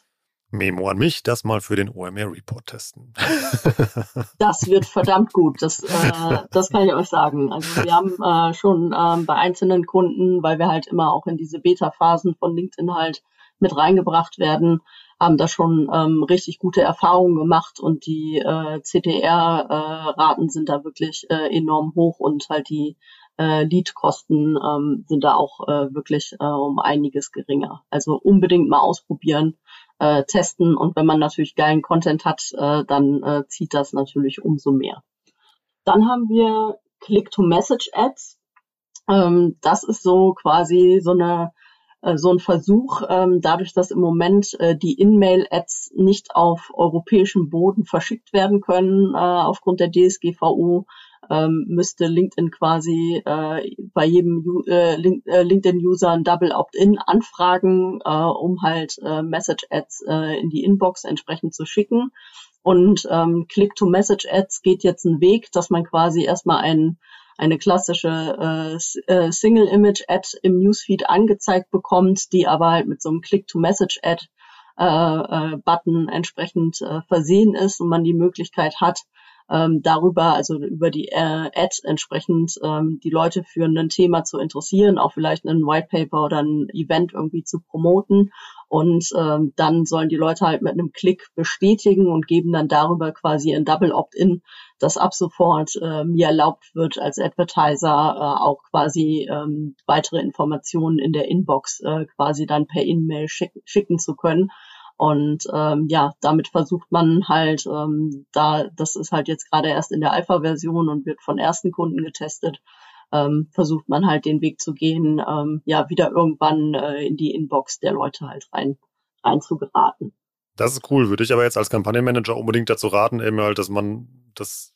Memo an mich, das mal für den OMR Report testen. das wird verdammt gut, das, äh, das kann ich euch sagen. Also wir haben äh, schon ähm, bei einzelnen Kunden, weil wir halt immer auch in diese Beta-Phasen von LinkedIn halt mit reingebracht werden, haben da schon ähm, richtig gute Erfahrungen gemacht und die äh, CTR-Raten äh, sind da wirklich äh, enorm hoch und halt die äh, Lead-Kosten ähm, sind da auch äh, wirklich äh, um einiges geringer. Also unbedingt mal ausprobieren äh, testen und wenn man natürlich geilen Content hat, äh, dann äh, zieht das natürlich umso mehr. Dann haben wir Click-to-Message-Ads. Ähm, das ist so quasi so eine äh, so ein Versuch, ähm, dadurch, dass im Moment äh, die In-Mail-Ads nicht auf europäischem Boden verschickt werden können äh, aufgrund der DSGVO, ähm, müsste LinkedIn quasi äh, bei jedem äh, äh, LinkedIn-User ein Double Opt-in anfragen, äh, um halt äh, Message-Ads äh, in die Inbox entsprechend zu schicken. Und ähm, Click-to-Message-Ads geht jetzt einen Weg, dass man quasi erstmal ein, eine klassische äh, äh, Single-Image-Ad im Newsfeed angezeigt bekommt, die aber halt mit so einem Click-to-Message-Ad äh, äh, entsprechend äh, versehen ist und man die Möglichkeit hat, ähm, darüber, also über die äh, Ad entsprechend ähm, die Leute für ein Thema zu interessieren, auch vielleicht ein White Paper oder ein Event irgendwie zu promoten Und ähm, dann sollen die Leute halt mit einem Klick bestätigen und geben dann darüber quasi ein Double Opt-in, das ab sofort äh, mir erlaubt wird, als Advertiser äh, auch quasi ähm, weitere Informationen in der Inbox äh, quasi dann per E-Mail schick schicken zu können. Und ähm, ja, damit versucht man halt, ähm, da, das ist halt jetzt gerade erst in der Alpha-Version und wird von ersten Kunden getestet, ähm, versucht man halt den Weg zu gehen, ähm, ja, wieder irgendwann äh, in die Inbox der Leute halt rein, rein zu geraten. Das ist cool. Würde ich aber jetzt als Kampagnenmanager unbedingt dazu raten, eben halt, dass man das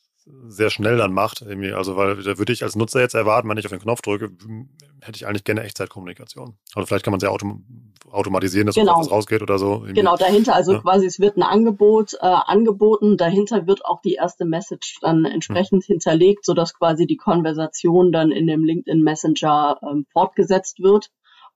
sehr schnell dann macht. Irgendwie. Also, weil da würde ich als Nutzer jetzt erwarten, wenn ich auf den Knopf drücke, hätte ich eigentlich gerne Echtzeitkommunikation. Also vielleicht kann man es ja autom automatisieren, dass genau. was rausgeht oder so. Irgendwie. Genau, dahinter, also ja. quasi es wird ein Angebot äh, angeboten, dahinter wird auch die erste Message dann entsprechend hm. hinterlegt, sodass quasi die Konversation dann in dem LinkedIn Messenger ähm, fortgesetzt wird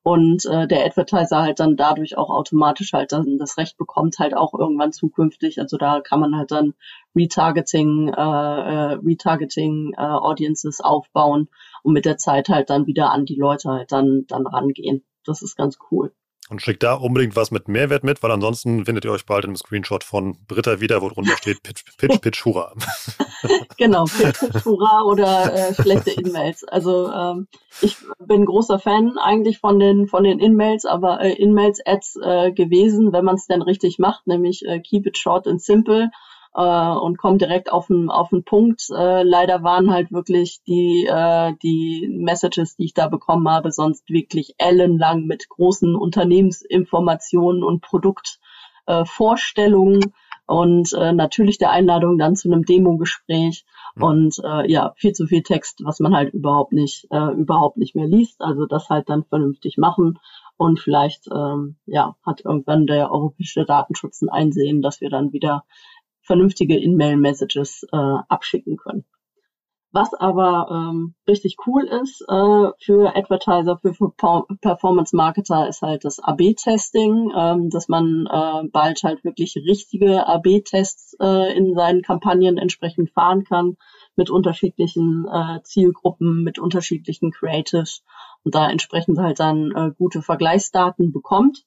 und äh, der Advertiser halt dann dadurch auch automatisch halt dann das Recht bekommt, halt auch irgendwann zukünftig. Also da kann man halt dann Retargeting, äh, äh, Retargeting äh, Audiences aufbauen und mit der Zeit halt dann wieder an die Leute halt dann, dann rangehen. Das ist ganz cool. Und schickt da unbedingt was mit Mehrwert mit, weil ansonsten findet ihr euch bald einem Screenshot von Britta wieder, wo drunter steht Pitch, Pitch, Pitch, Hurra. genau, Pitch, Pitch, Hurra oder äh, schlechte In-Mails. Also ähm, ich bin großer Fan eigentlich von den von den In-Mails, aber äh, In-Mails-Ads äh, gewesen, wenn man es denn richtig macht, nämlich äh, keep it short and simple äh, und kommt direkt auf den, auf den Punkt. Äh, leider waren halt wirklich die, äh, die Messages, die ich da bekommen habe, sonst wirklich ellenlang mit großen Unternehmensinformationen und Produktvorstellungen. Und äh, natürlich der Einladung dann zu einem Demo-Gespräch mhm. und äh, ja viel zu viel Text, was man halt überhaupt nicht äh, überhaupt nicht mehr liest. Also das halt dann vernünftig machen und vielleicht ähm, ja hat irgendwann der europäische Datenschutz ein Einsehen, dass wir dann wieder vernünftige In-Mail-Messages äh, abschicken können. Was aber ähm, richtig cool ist äh, für Advertiser, für, für Performance-Marketer, ist halt das AB-Testing, ähm, dass man äh, bald halt wirklich richtige AB-Tests äh, in seinen Kampagnen entsprechend fahren kann mit unterschiedlichen äh, Zielgruppen, mit unterschiedlichen Creatives und da entsprechend halt dann äh, gute Vergleichsdaten bekommt.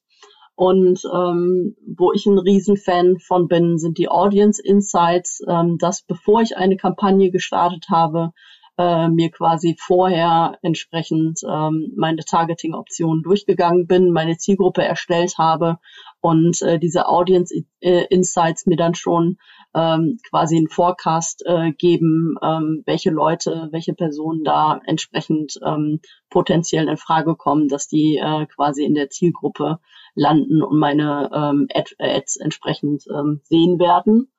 Und ähm, wo ich ein Riesenfan von bin, sind die Audience Insights, ähm, dass bevor ich eine Kampagne gestartet habe, äh, mir quasi vorher entsprechend ähm, meine Targeting-Optionen durchgegangen bin, meine Zielgruppe erstellt habe und äh, diese Audience äh, Insights mir dann schon ähm, quasi einen Forecast äh, geben, ähm, welche Leute, welche Personen da entsprechend ähm, potenziell in Frage kommen, dass die äh, quasi in der Zielgruppe landen und meine ähm, Ad Ads entsprechend ähm, sehen werden.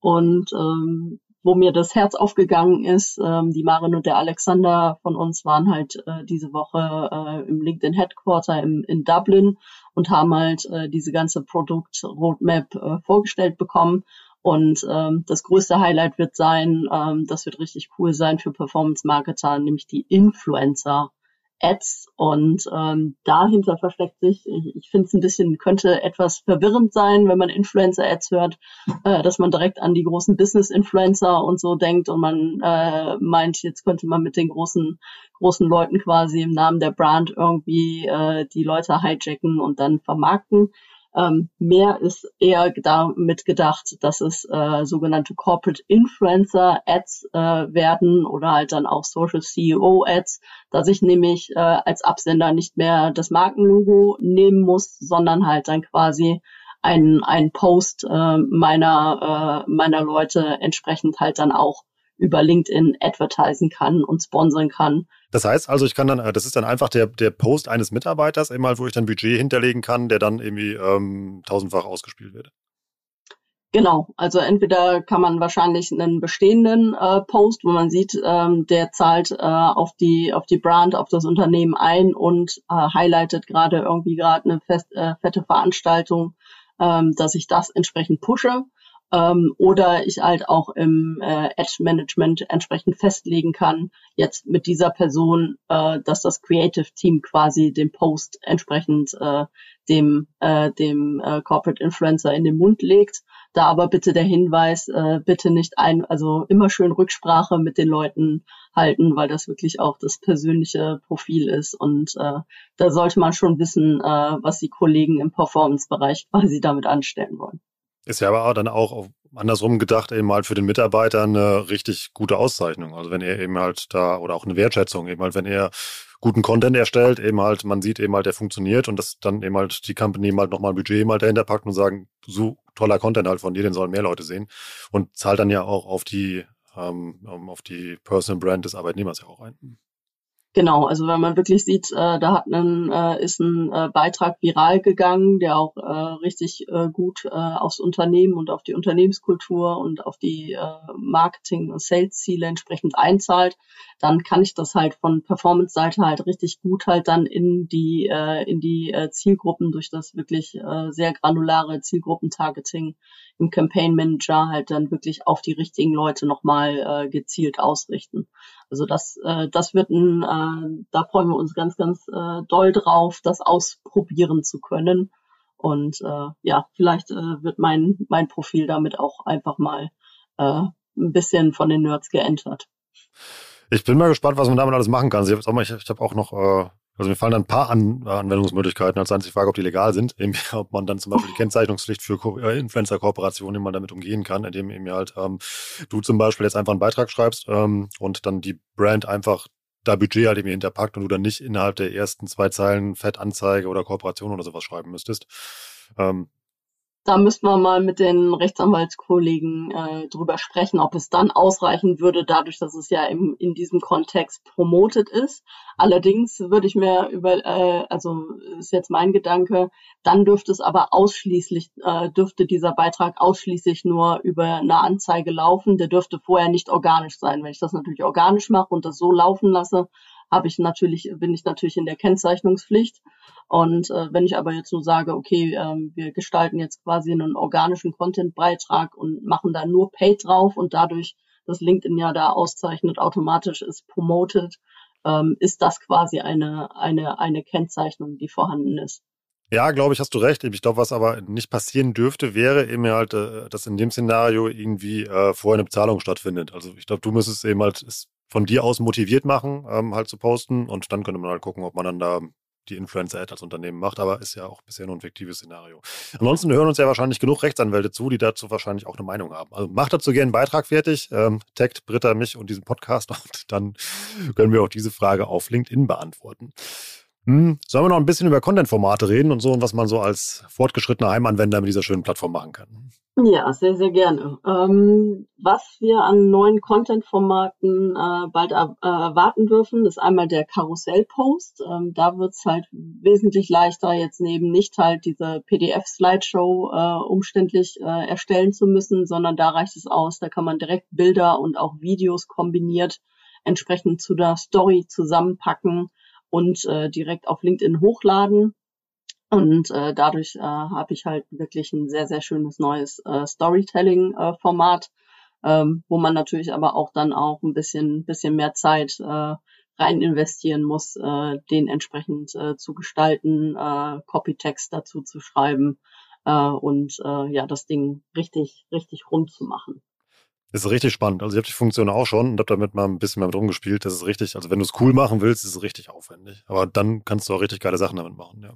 Und ähm, wo mir das Herz aufgegangen ist, ähm, die Marin und der Alexander von uns waren halt äh, diese Woche äh, im LinkedIn Headquarter im, in Dublin und haben halt äh, diese ganze Produkt-Roadmap äh, vorgestellt bekommen. Und ähm, das größte Highlight wird sein, ähm, das wird richtig cool sein für Performance-Marketer, nämlich die Influencer Ads und ähm, dahinter versteckt sich, ich, ich finde es ein bisschen, könnte etwas verwirrend sein, wenn man Influencer-Ads hört, äh, dass man direkt an die großen Business-Influencer und so denkt und man äh, meint, jetzt könnte man mit den großen, großen Leuten quasi im Namen der Brand irgendwie äh, die Leute hijacken und dann vermarkten. Ähm, mehr ist eher damit gedacht, dass es äh, sogenannte Corporate Influencer Ads äh, werden oder halt dann auch Social CEO Ads, dass ich nämlich äh, als Absender nicht mehr das Markenlogo nehmen muss, sondern halt dann quasi einen, einen Post äh, meiner, äh, meiner Leute entsprechend halt dann auch über LinkedIn advertisen kann und sponsern kann. Das heißt also, ich kann dann, äh, das ist dann einfach der, der Post eines Mitarbeiters, einmal, wo ich dann Budget hinterlegen kann, der dann irgendwie ähm, tausendfach ausgespielt wird. Genau, also entweder kann man wahrscheinlich einen bestehenden äh, Post, wo man sieht, ähm, der zahlt äh, auf die auf die Brand, auf das Unternehmen ein und äh, highlightet gerade irgendwie gerade eine fest, äh, fette Veranstaltung, ähm, dass ich das entsprechend pushe. Ähm, oder ich halt auch im äh, Ad-Management entsprechend festlegen kann, jetzt mit dieser Person, äh, dass das Creative Team quasi den Post entsprechend äh, dem, äh, dem äh, Corporate Influencer in den Mund legt. Da aber bitte der Hinweis, äh, bitte nicht ein, also immer schön Rücksprache mit den Leuten halten, weil das wirklich auch das persönliche Profil ist. Und äh, da sollte man schon wissen, äh, was die Kollegen im Performance-Bereich quasi damit anstellen wollen. Ist ja aber dann auch andersrum gedacht eben halt für den Mitarbeiter eine richtig gute Auszeichnung. Also wenn er eben halt da oder auch eine Wertschätzung eben halt, wenn er guten Content erstellt, eben halt, man sieht eben halt, der funktioniert und das dann eben halt die Company halt nochmal ein Budget eben halt dahinter packt und sagen, so toller Content halt von dir, den sollen mehr Leute sehen und zahlt dann ja auch auf die, ähm, auf die Personal Brand des Arbeitnehmers ja auch ein. Genau, also wenn man wirklich sieht, äh, da hat ein, äh, ist ein äh, Beitrag viral gegangen, der auch äh, richtig äh, gut äh, aufs Unternehmen und auf die Unternehmenskultur und auf die äh, Marketing- und Sales-Ziele entsprechend einzahlt, dann kann ich das halt von Performance-Seite halt richtig gut halt dann in die äh, in die äh, Zielgruppen durch das wirklich äh, sehr granulare Zielgruppentargeting im Campaign Manager halt dann wirklich auf die richtigen Leute nochmal äh, gezielt ausrichten. Also das, äh, das wird ein, äh, da freuen wir uns ganz, ganz äh, doll drauf, das ausprobieren zu können. Und äh, ja, vielleicht äh, wird mein, mein Profil damit auch einfach mal äh, ein bisschen von den Nerds geändert. Ich bin mal gespannt, was man damit alles machen kann. Ich habe ich hab auch noch äh, also mir fallen ein paar An Anwendungsmöglichkeiten, als einzige Frage, ob die legal sind, eben, ob man dann zum Beispiel die Kennzeichnungspflicht für äh, Influencer-Kooperationen immer damit umgehen kann, indem eben halt ähm, du zum Beispiel jetzt einfach einen Beitrag schreibst ähm, und dann die Brand einfach da Budget halt eben hinterpackt und du dann nicht innerhalb der ersten zwei Zeilen Fettanzeige oder Kooperation oder sowas schreiben müsstest. Ähm, da müssten wir mal mit den Rechtsanwaltskollegen äh, drüber sprechen, ob es dann ausreichen würde, dadurch, dass es ja im, in diesem Kontext promotet ist. Allerdings würde ich mir über, äh, also ist jetzt mein Gedanke, dann dürfte es aber ausschließlich, äh, dürfte dieser Beitrag ausschließlich nur über eine Anzeige laufen. Der dürfte vorher nicht organisch sein. Wenn ich das natürlich organisch mache und das so laufen lasse, habe ich natürlich, bin ich natürlich in der Kennzeichnungspflicht. Und äh, wenn ich aber jetzt so sage, okay, ähm, wir gestalten jetzt quasi einen organischen Content-Beitrag und machen da nur Paid drauf und dadurch, dass LinkedIn ja da auszeichnet, automatisch ist promoted, ähm, ist das quasi eine, eine, eine Kennzeichnung, die vorhanden ist. Ja, glaube ich, hast du recht. Ich glaube, was aber nicht passieren dürfte, wäre eben halt, äh, dass in dem Szenario irgendwie äh, vorher eine Bezahlung stattfindet. Also ich glaube, du müsstest eben halt von dir aus motiviert machen, ähm, halt zu posten. Und dann könnte man halt gucken, ob man dann da die Influencer-Ad als Unternehmen macht, aber ist ja auch bisher nur ein fiktives Szenario. Ansonsten hören uns ja wahrscheinlich genug Rechtsanwälte zu, die dazu wahrscheinlich auch eine Meinung haben. Also macht dazu gerne einen Beitrag fertig, ähm, taggt Britta, mich und diesen Podcast und dann können wir auch diese Frage auf LinkedIn beantworten. Hm, sollen wir noch ein bisschen über Content-Formate reden und so und was man so als fortgeschrittener Heimanwender mit dieser schönen Plattform machen kann? Ja, sehr, sehr gerne. Ähm, was wir an neuen Content-Formaten äh, bald äh, erwarten dürfen, ist einmal der Karussell-Post. Ähm, da wird es halt wesentlich leichter, jetzt neben nicht halt diese PDF-Slideshow äh, umständlich äh, erstellen zu müssen, sondern da reicht es aus. Da kann man direkt Bilder und auch Videos kombiniert entsprechend zu der Story zusammenpacken und äh, direkt auf LinkedIn hochladen. Und äh, dadurch äh, habe ich halt wirklich ein sehr, sehr schönes neues äh, Storytelling-Format, äh, ähm, wo man natürlich aber auch dann auch ein bisschen, bisschen mehr Zeit äh, rein investieren muss, äh, den entsprechend äh, zu gestalten, äh, Copytext dazu zu schreiben äh, und äh, ja, das Ding richtig, richtig rund zu machen. Ist richtig spannend. Also ich habe die Funktion auch schon und habe damit mal ein bisschen mehr mit rumgespielt. Das ist richtig, also wenn du es cool machen willst, ist es richtig aufwendig. Aber dann kannst du auch richtig geile Sachen damit machen, ja.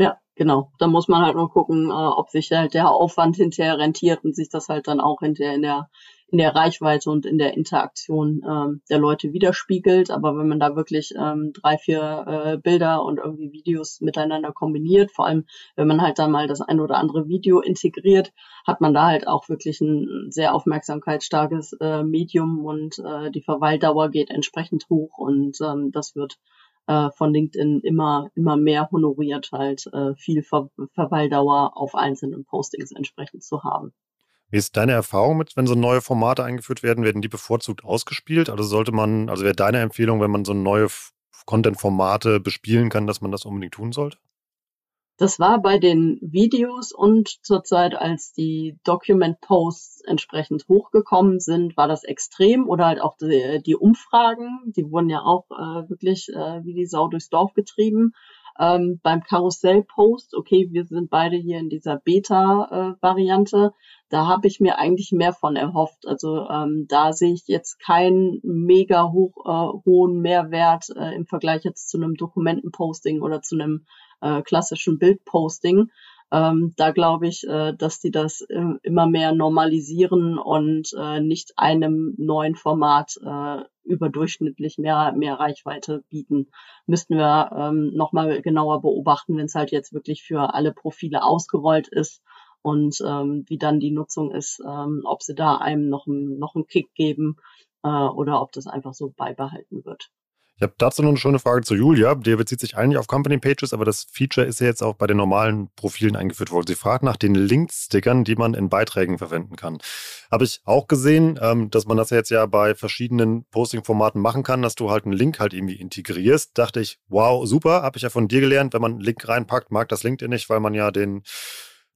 Ja, genau. Da muss man halt nur gucken, äh, ob sich halt der Aufwand hinterher rentiert und sich das halt dann auch hinterher in der in der Reichweite und in der Interaktion ähm, der Leute widerspiegelt. Aber wenn man da wirklich ähm, drei, vier äh, Bilder und irgendwie Videos miteinander kombiniert, vor allem wenn man halt dann mal das ein oder andere Video integriert, hat man da halt auch wirklich ein sehr aufmerksamkeitsstarkes äh, Medium und äh, die Verweildauer geht entsprechend hoch und ähm, das wird äh, von LinkedIn immer, immer mehr honoriert, halt äh, viel Ver Verweildauer auf einzelnen Postings entsprechend zu haben. Wie ist deine Erfahrung mit, wenn so neue Formate eingeführt werden? Werden die bevorzugt ausgespielt? Also sollte man, also wäre deine Empfehlung, wenn man so neue Content-Formate bespielen kann, dass man das unbedingt tun sollte? Das war bei den Videos und zurzeit, als die Document-Posts entsprechend hochgekommen sind, war das extrem oder halt auch die, die Umfragen, die wurden ja auch äh, wirklich äh, wie die Sau durchs Dorf getrieben. Ähm, beim Karussell-Post, okay, wir sind beide hier in dieser Beta-Variante, da habe ich mir eigentlich mehr von erhofft. Also ähm, da sehe ich jetzt keinen mega hoch, äh, hohen Mehrwert äh, im Vergleich jetzt zu einem Dokumentenposting oder zu einem äh, klassischen Bildposting. Ähm, da glaube ich, äh, dass die das äh, immer mehr normalisieren und äh, nicht einem neuen Format äh, überdurchschnittlich mehr, mehr Reichweite bieten. Müssten wir ähm, nochmal genauer beobachten, wenn es halt jetzt wirklich für alle Profile ausgerollt ist und ähm, wie dann die Nutzung ist, ähm, ob sie da einem noch, noch einen Kick geben äh, oder ob das einfach so beibehalten wird. Ich habe dazu noch eine schöne Frage zu Julia. Der bezieht sich eigentlich auf Company Pages, aber das Feature ist ja jetzt auch bei den normalen Profilen eingeführt worden. Sie fragt nach den Link-Stickern, die man in Beiträgen verwenden kann. Habe ich auch gesehen, ähm, dass man das jetzt ja bei verschiedenen Posting-Formaten machen kann, dass du halt einen Link halt irgendwie integrierst. Dachte ich, wow, super, habe ich ja von dir gelernt. Wenn man einen Link reinpackt, mag das LinkedIn nicht, weil man ja den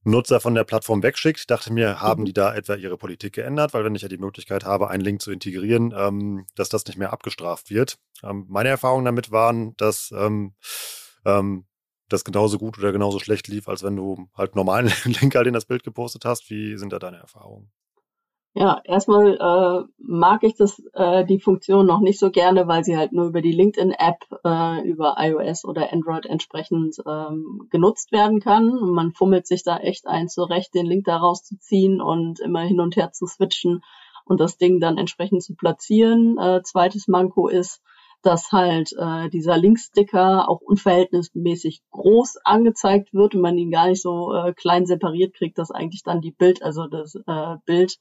Nutzer von der Plattform wegschickt. Dachte mir, haben mhm. die da etwa ihre Politik geändert? Weil wenn ich ja die Möglichkeit habe, einen Link zu integrieren, ähm, dass das nicht mehr abgestraft wird. Ähm, meine Erfahrungen damit waren, dass ähm, ähm, das genauso gut oder genauso schlecht lief, als wenn du halt normalen Link halt in das Bild gepostet hast. Wie sind da deine Erfahrungen? Ja, erstmal äh, mag ich das äh, die Funktion noch nicht so gerne, weil sie halt nur über die LinkedIn-App äh, über iOS oder Android entsprechend ähm, genutzt werden kann. Und man fummelt sich da echt ein zurecht, den Link da rauszuziehen und immer hin und her zu switchen und das Ding dann entsprechend zu platzieren. Äh, zweites Manko ist, dass halt äh, dieser Linksticker auch unverhältnismäßig groß angezeigt wird und man ihn gar nicht so äh, klein separiert kriegt, dass eigentlich dann die Bild, also das äh, Bild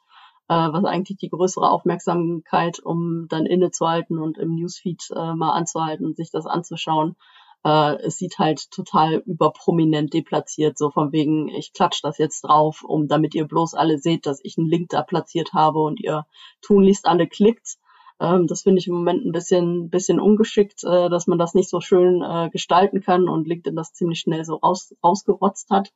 äh, was eigentlich die größere Aufmerksamkeit, um dann innezuhalten und im Newsfeed äh, mal anzuhalten und sich das anzuschauen. Äh, es sieht halt total überprominent deplatziert, so von wegen, ich klatsch das jetzt drauf, um damit ihr bloß alle seht, dass ich einen Link da platziert habe und ihr tunlichst alle klickt. Ähm, das finde ich im Moment ein bisschen, bisschen ungeschickt, äh, dass man das nicht so schön äh, gestalten kann und LinkedIn das ziemlich schnell so raus, rausgerotzt hat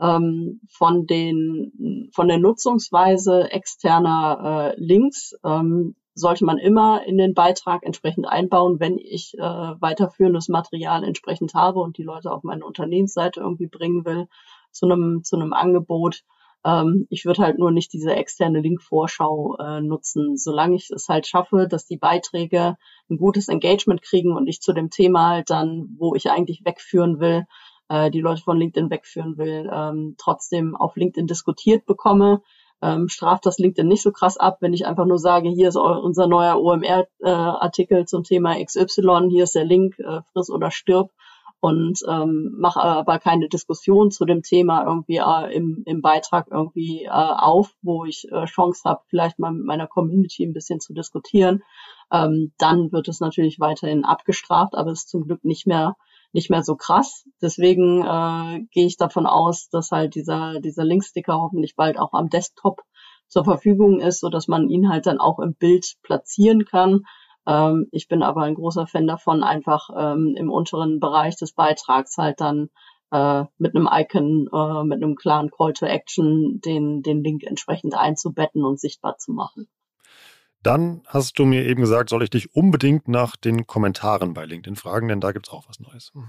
ähm, von den von der Nutzungsweise externer äh, Links ähm, sollte man immer in den Beitrag entsprechend einbauen, wenn ich äh, weiterführendes Material entsprechend habe und die Leute auf meine Unternehmensseite irgendwie bringen will zu einem zu einem Angebot. Ähm, ich würde halt nur nicht diese externe Link-Vorschau äh, nutzen, solange ich es halt schaffe, dass die Beiträge ein gutes Engagement kriegen und ich zu dem Thema halt dann, wo ich eigentlich wegführen will, äh, die Leute von LinkedIn wegführen will, ähm, trotzdem auf LinkedIn diskutiert bekomme. Ähm, straft das LinkedIn nicht so krass ab, wenn ich einfach nur sage, hier ist unser neuer OMR-Artikel äh, zum Thema XY, hier ist der Link, äh, friss oder stirb und ähm, mache aber keine Diskussion zu dem Thema irgendwie äh, im, im Beitrag irgendwie äh, auf, wo ich äh, Chance habe, vielleicht mal mit meiner Community ein bisschen zu diskutieren, ähm, dann wird es natürlich weiterhin abgestraft, aber es ist zum Glück nicht mehr nicht mehr so krass. Deswegen äh, gehe ich davon aus, dass halt dieser, dieser Linksticker hoffentlich bald auch am Desktop zur Verfügung ist, so dass man ihn halt dann auch im Bild platzieren kann. Ähm, ich bin aber ein großer Fan davon, einfach ähm, im unteren Bereich des Beitrags halt dann äh, mit einem Icon, äh, mit einem klaren Call to Action den, den Link entsprechend einzubetten und sichtbar zu machen. Dann hast du mir eben gesagt, soll ich dich unbedingt nach den Kommentaren bei LinkedIn fragen, denn da gibt es auch was Neues. Hm.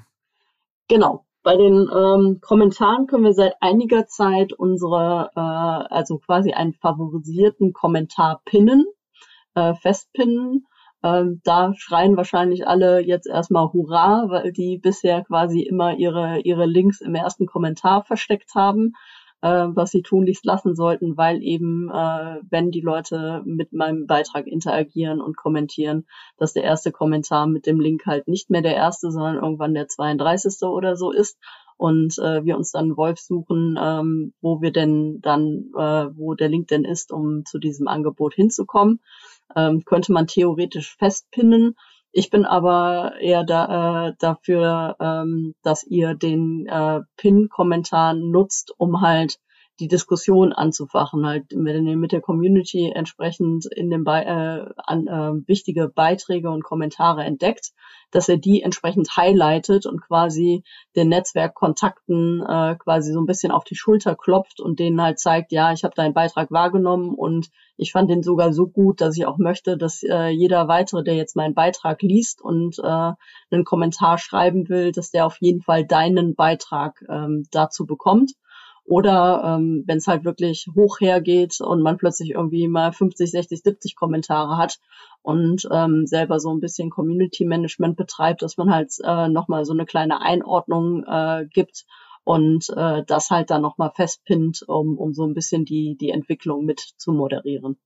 Genau. Bei den ähm, Kommentaren können wir seit einiger Zeit unsere, äh, also quasi einen favorisierten Kommentar pinnen, äh, festpinnen. Ähm, da schreien wahrscheinlich alle jetzt erstmal Hurra, weil die bisher quasi immer ihre, ihre Links im ersten Kommentar versteckt haben was sie tunlichst lassen sollten, weil eben, äh, wenn die Leute mit meinem Beitrag interagieren und kommentieren, dass der erste Kommentar mit dem Link halt nicht mehr der erste, sondern irgendwann der 32. oder so ist und äh, wir uns dann Wolf suchen, ähm, wo wir denn dann, äh, wo der Link denn ist, um zu diesem Angebot hinzukommen. Ähm, könnte man theoretisch festpinnen. Ich bin aber eher da, äh, dafür, ähm, dass ihr den äh, Pin-Kommentar nutzt, um halt die Diskussion anzufachen, halt mit der Community entsprechend in den Be äh, an, äh, wichtige Beiträge und Kommentare entdeckt, dass er die entsprechend highlightet und quasi den Netzwerkkontakten äh, quasi so ein bisschen auf die Schulter klopft und denen halt zeigt, ja, ich habe deinen Beitrag wahrgenommen und ich fand den sogar so gut, dass ich auch möchte, dass äh, jeder weitere, der jetzt meinen Beitrag liest und äh, einen Kommentar schreiben will, dass der auf jeden Fall deinen Beitrag ähm, dazu bekommt. Oder ähm, wenn es halt wirklich hoch hergeht und man plötzlich irgendwie mal 50, 60, 70 Kommentare hat und ähm, selber so ein bisschen Community Management betreibt, dass man halt äh, nochmal so eine kleine Einordnung äh, gibt und äh, das halt dann nochmal festpinnt, um, um so ein bisschen die, die Entwicklung mit zu moderieren.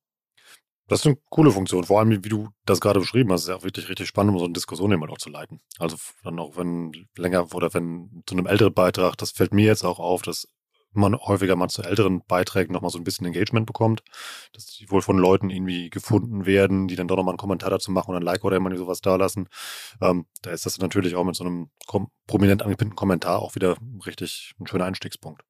Das ist eine coole Funktion. Vor allem, wie du das gerade beschrieben hast, ist ja auch wirklich richtig spannend, um so eine Diskussion immer auch zu leiten. Also dann auch, wenn länger oder wenn zu einem älteren Beitrag, das fällt mir jetzt auch auf, dass man häufiger mal zu älteren Beiträgen nochmal so ein bisschen Engagement bekommt, dass die wohl von Leuten irgendwie gefunden werden, die dann doch nochmal einen Kommentar dazu machen oder ein Like oder immer sowas da lassen. Ähm, da ist das natürlich auch mit so einem prominent angepinnten Kommentar auch wieder richtig ein schöner Einstiegspunkt.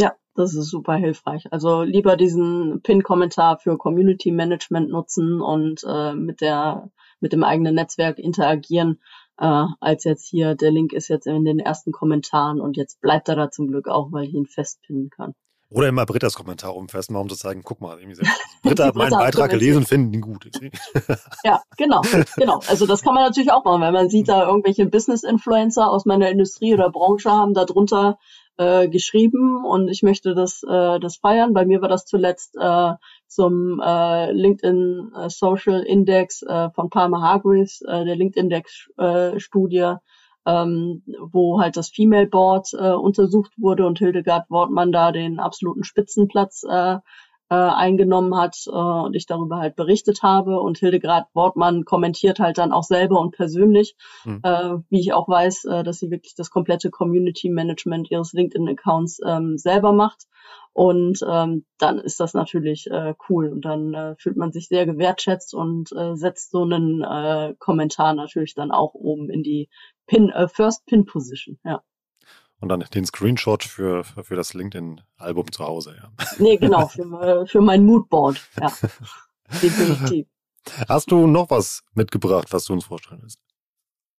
Ja, das ist super hilfreich. Also lieber diesen Pin-Kommentar für Community Management nutzen und äh, mit der mit dem eigenen Netzwerk interagieren, äh, als jetzt hier, der Link ist jetzt in den ersten Kommentaren und jetzt bleibt er da zum Glück auch, weil ich ihn festpinnen kann. Oder immer Britta's Kommentar umfestmachen, um zu zeigen, guck mal, Britta hat meinen Beitrag gelesen und finden ihn gut. ja, genau, genau. Also das kann man natürlich auch machen, weil man sieht da irgendwelche Business-Influencer aus meiner Industrie oder Branche haben da drunter äh, geschrieben und ich möchte das, äh, das feiern. Bei mir war das zuletzt äh, zum äh, LinkedIn äh, Social Index äh, von Palmer Hargreaves, äh, der LinkedIn Index äh, ähm, wo halt das Female Board äh, untersucht wurde und Hildegard Wortmann da den absoluten Spitzenplatz äh, äh, eingenommen hat äh, und ich darüber halt berichtet habe. Und Hildegard Wortmann kommentiert halt dann auch selber und persönlich, mhm. äh, wie ich auch weiß, äh, dass sie wirklich das komplette Community Management ihres LinkedIn-Accounts ähm, selber macht. Und ähm, dann ist das natürlich äh, cool und dann äh, fühlt man sich sehr gewertschätzt und äh, setzt so einen äh, Kommentar natürlich dann auch oben in die Pin, äh, First Pin Position, ja. Und dann den Screenshot für, für das LinkedIn-Album zu Hause, ja. Nee, genau, für, für mein Moodboard, ja. Definitiv. Hast du noch was mitgebracht, was du uns vorstellen willst?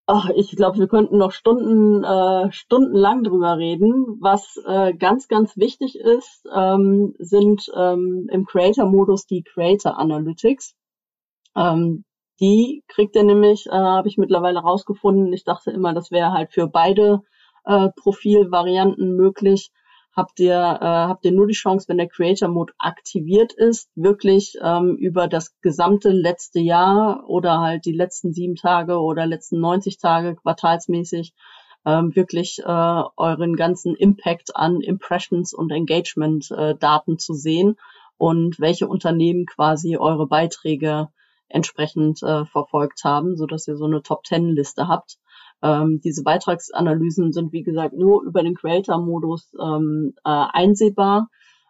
Ach, ich glaube, wir könnten noch Stunden, äh, stundenlang drüber reden. Was äh, ganz, ganz wichtig ist, ähm, sind ähm, im Creator-Modus die Creator Analytics. Ähm, die kriegt ihr nämlich, äh, habe ich mittlerweile rausgefunden. Ich dachte immer, das wäre halt für beide äh, Profilvarianten möglich habt ihr, äh, habt ihr nur die Chance, wenn der Creator Mode aktiviert ist, wirklich ähm, über das gesamte letzte Jahr oder halt die letzten sieben Tage oder letzten 90 Tage quartalsmäßig ähm, wirklich äh, euren ganzen Impact an Impressions und Engagement-Daten äh, zu sehen und welche Unternehmen quasi eure Beiträge entsprechend äh, verfolgt haben, so dass ihr so eine Top-10-Liste habt. Ähm, diese Beitragsanalysen sind, wie gesagt, nur über den Creator-Modus ähm, äh, einsehbar.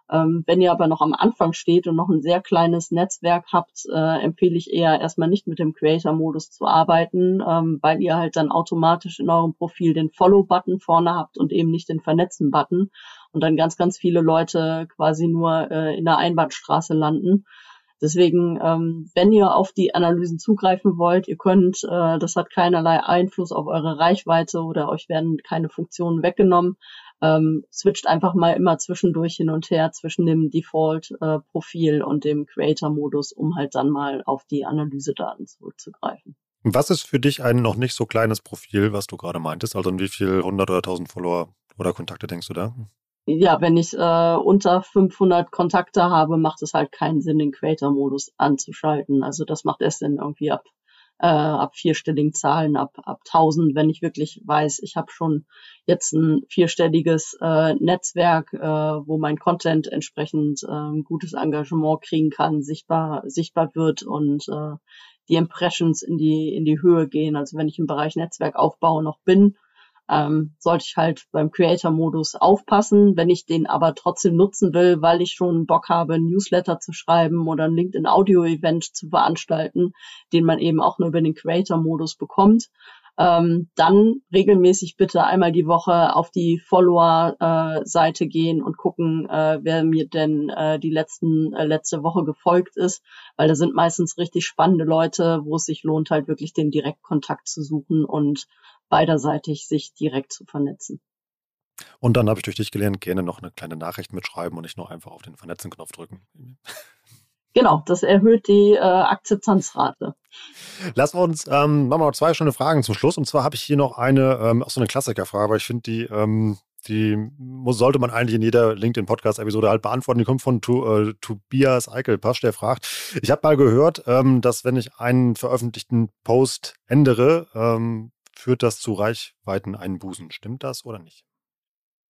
Ähm, wenn ihr aber noch am Anfang steht und noch ein sehr kleines Netzwerk habt, äh, empfehle ich eher erstmal nicht mit dem Creator-Modus zu arbeiten, ähm, weil ihr halt dann automatisch in eurem Profil den Follow-Button vorne habt und eben nicht den Vernetzen-Button und dann ganz, ganz viele Leute quasi nur äh, in der Einbahnstraße landen. Deswegen, ähm, wenn ihr auf die Analysen zugreifen wollt, ihr könnt, äh, das hat keinerlei Einfluss auf eure Reichweite oder euch werden keine Funktionen weggenommen. Ähm, switcht einfach mal immer zwischendurch hin und her zwischen dem Default-Profil äh, und dem Creator-Modus, um halt dann mal auf die Analysedaten zurückzugreifen. Was ist für dich ein noch nicht so kleines Profil, was du gerade meintest? Also in wie viel 100 oder 1000 Follower oder Kontakte denkst du da? Ja, wenn ich äh, unter 500 Kontakte habe, macht es halt keinen Sinn, den Creator-Modus anzuschalten. Also das macht erst Sinn irgendwie ab äh, ab vierstelligen Zahlen, ab ab 1000, wenn ich wirklich weiß, ich habe schon jetzt ein vierstelliges äh, Netzwerk, äh, wo mein Content entsprechend äh, gutes Engagement kriegen kann, sichtbar sichtbar wird und äh, die Impressions in die in die Höhe gehen. Also wenn ich im Bereich Netzwerkaufbau noch bin ähm, sollte ich halt beim Creator-Modus aufpassen. Wenn ich den aber trotzdem nutzen will, weil ich schon Bock habe, ein Newsletter zu schreiben oder ein LinkedIn-Audio-Event zu veranstalten, den man eben auch nur über den Creator-Modus bekommt, ähm, dann regelmäßig bitte einmal die Woche auf die Follower-Seite äh, gehen und gucken, äh, wer mir denn äh, die letzten äh, letzte Woche gefolgt ist, weil da sind meistens richtig spannende Leute, wo es sich lohnt, halt wirklich den Direktkontakt zu suchen und beiderseitig sich direkt zu vernetzen. Und dann habe ich durch dich gelernt, gerne noch eine kleine Nachricht mitschreiben und nicht nur einfach auf den Vernetzen-Knopf drücken. Genau, das erhöht die äh, Akzeptanzrate. Wir uns, ähm, machen wir noch zwei schöne Fragen zum Schluss. Und zwar habe ich hier noch eine, ähm, auch so eine Klassikerfrage, aber ich finde, die, ähm, die muss, sollte man eigentlich in jeder LinkedIn-Podcast-Episode halt beantworten. Die kommt von tu, äh, Tobias Eichelpasch, der fragt, ich habe mal gehört, ähm, dass wenn ich einen veröffentlichten Post ändere, ähm, führt das zu Reichweiteneinbußen. Stimmt das oder nicht?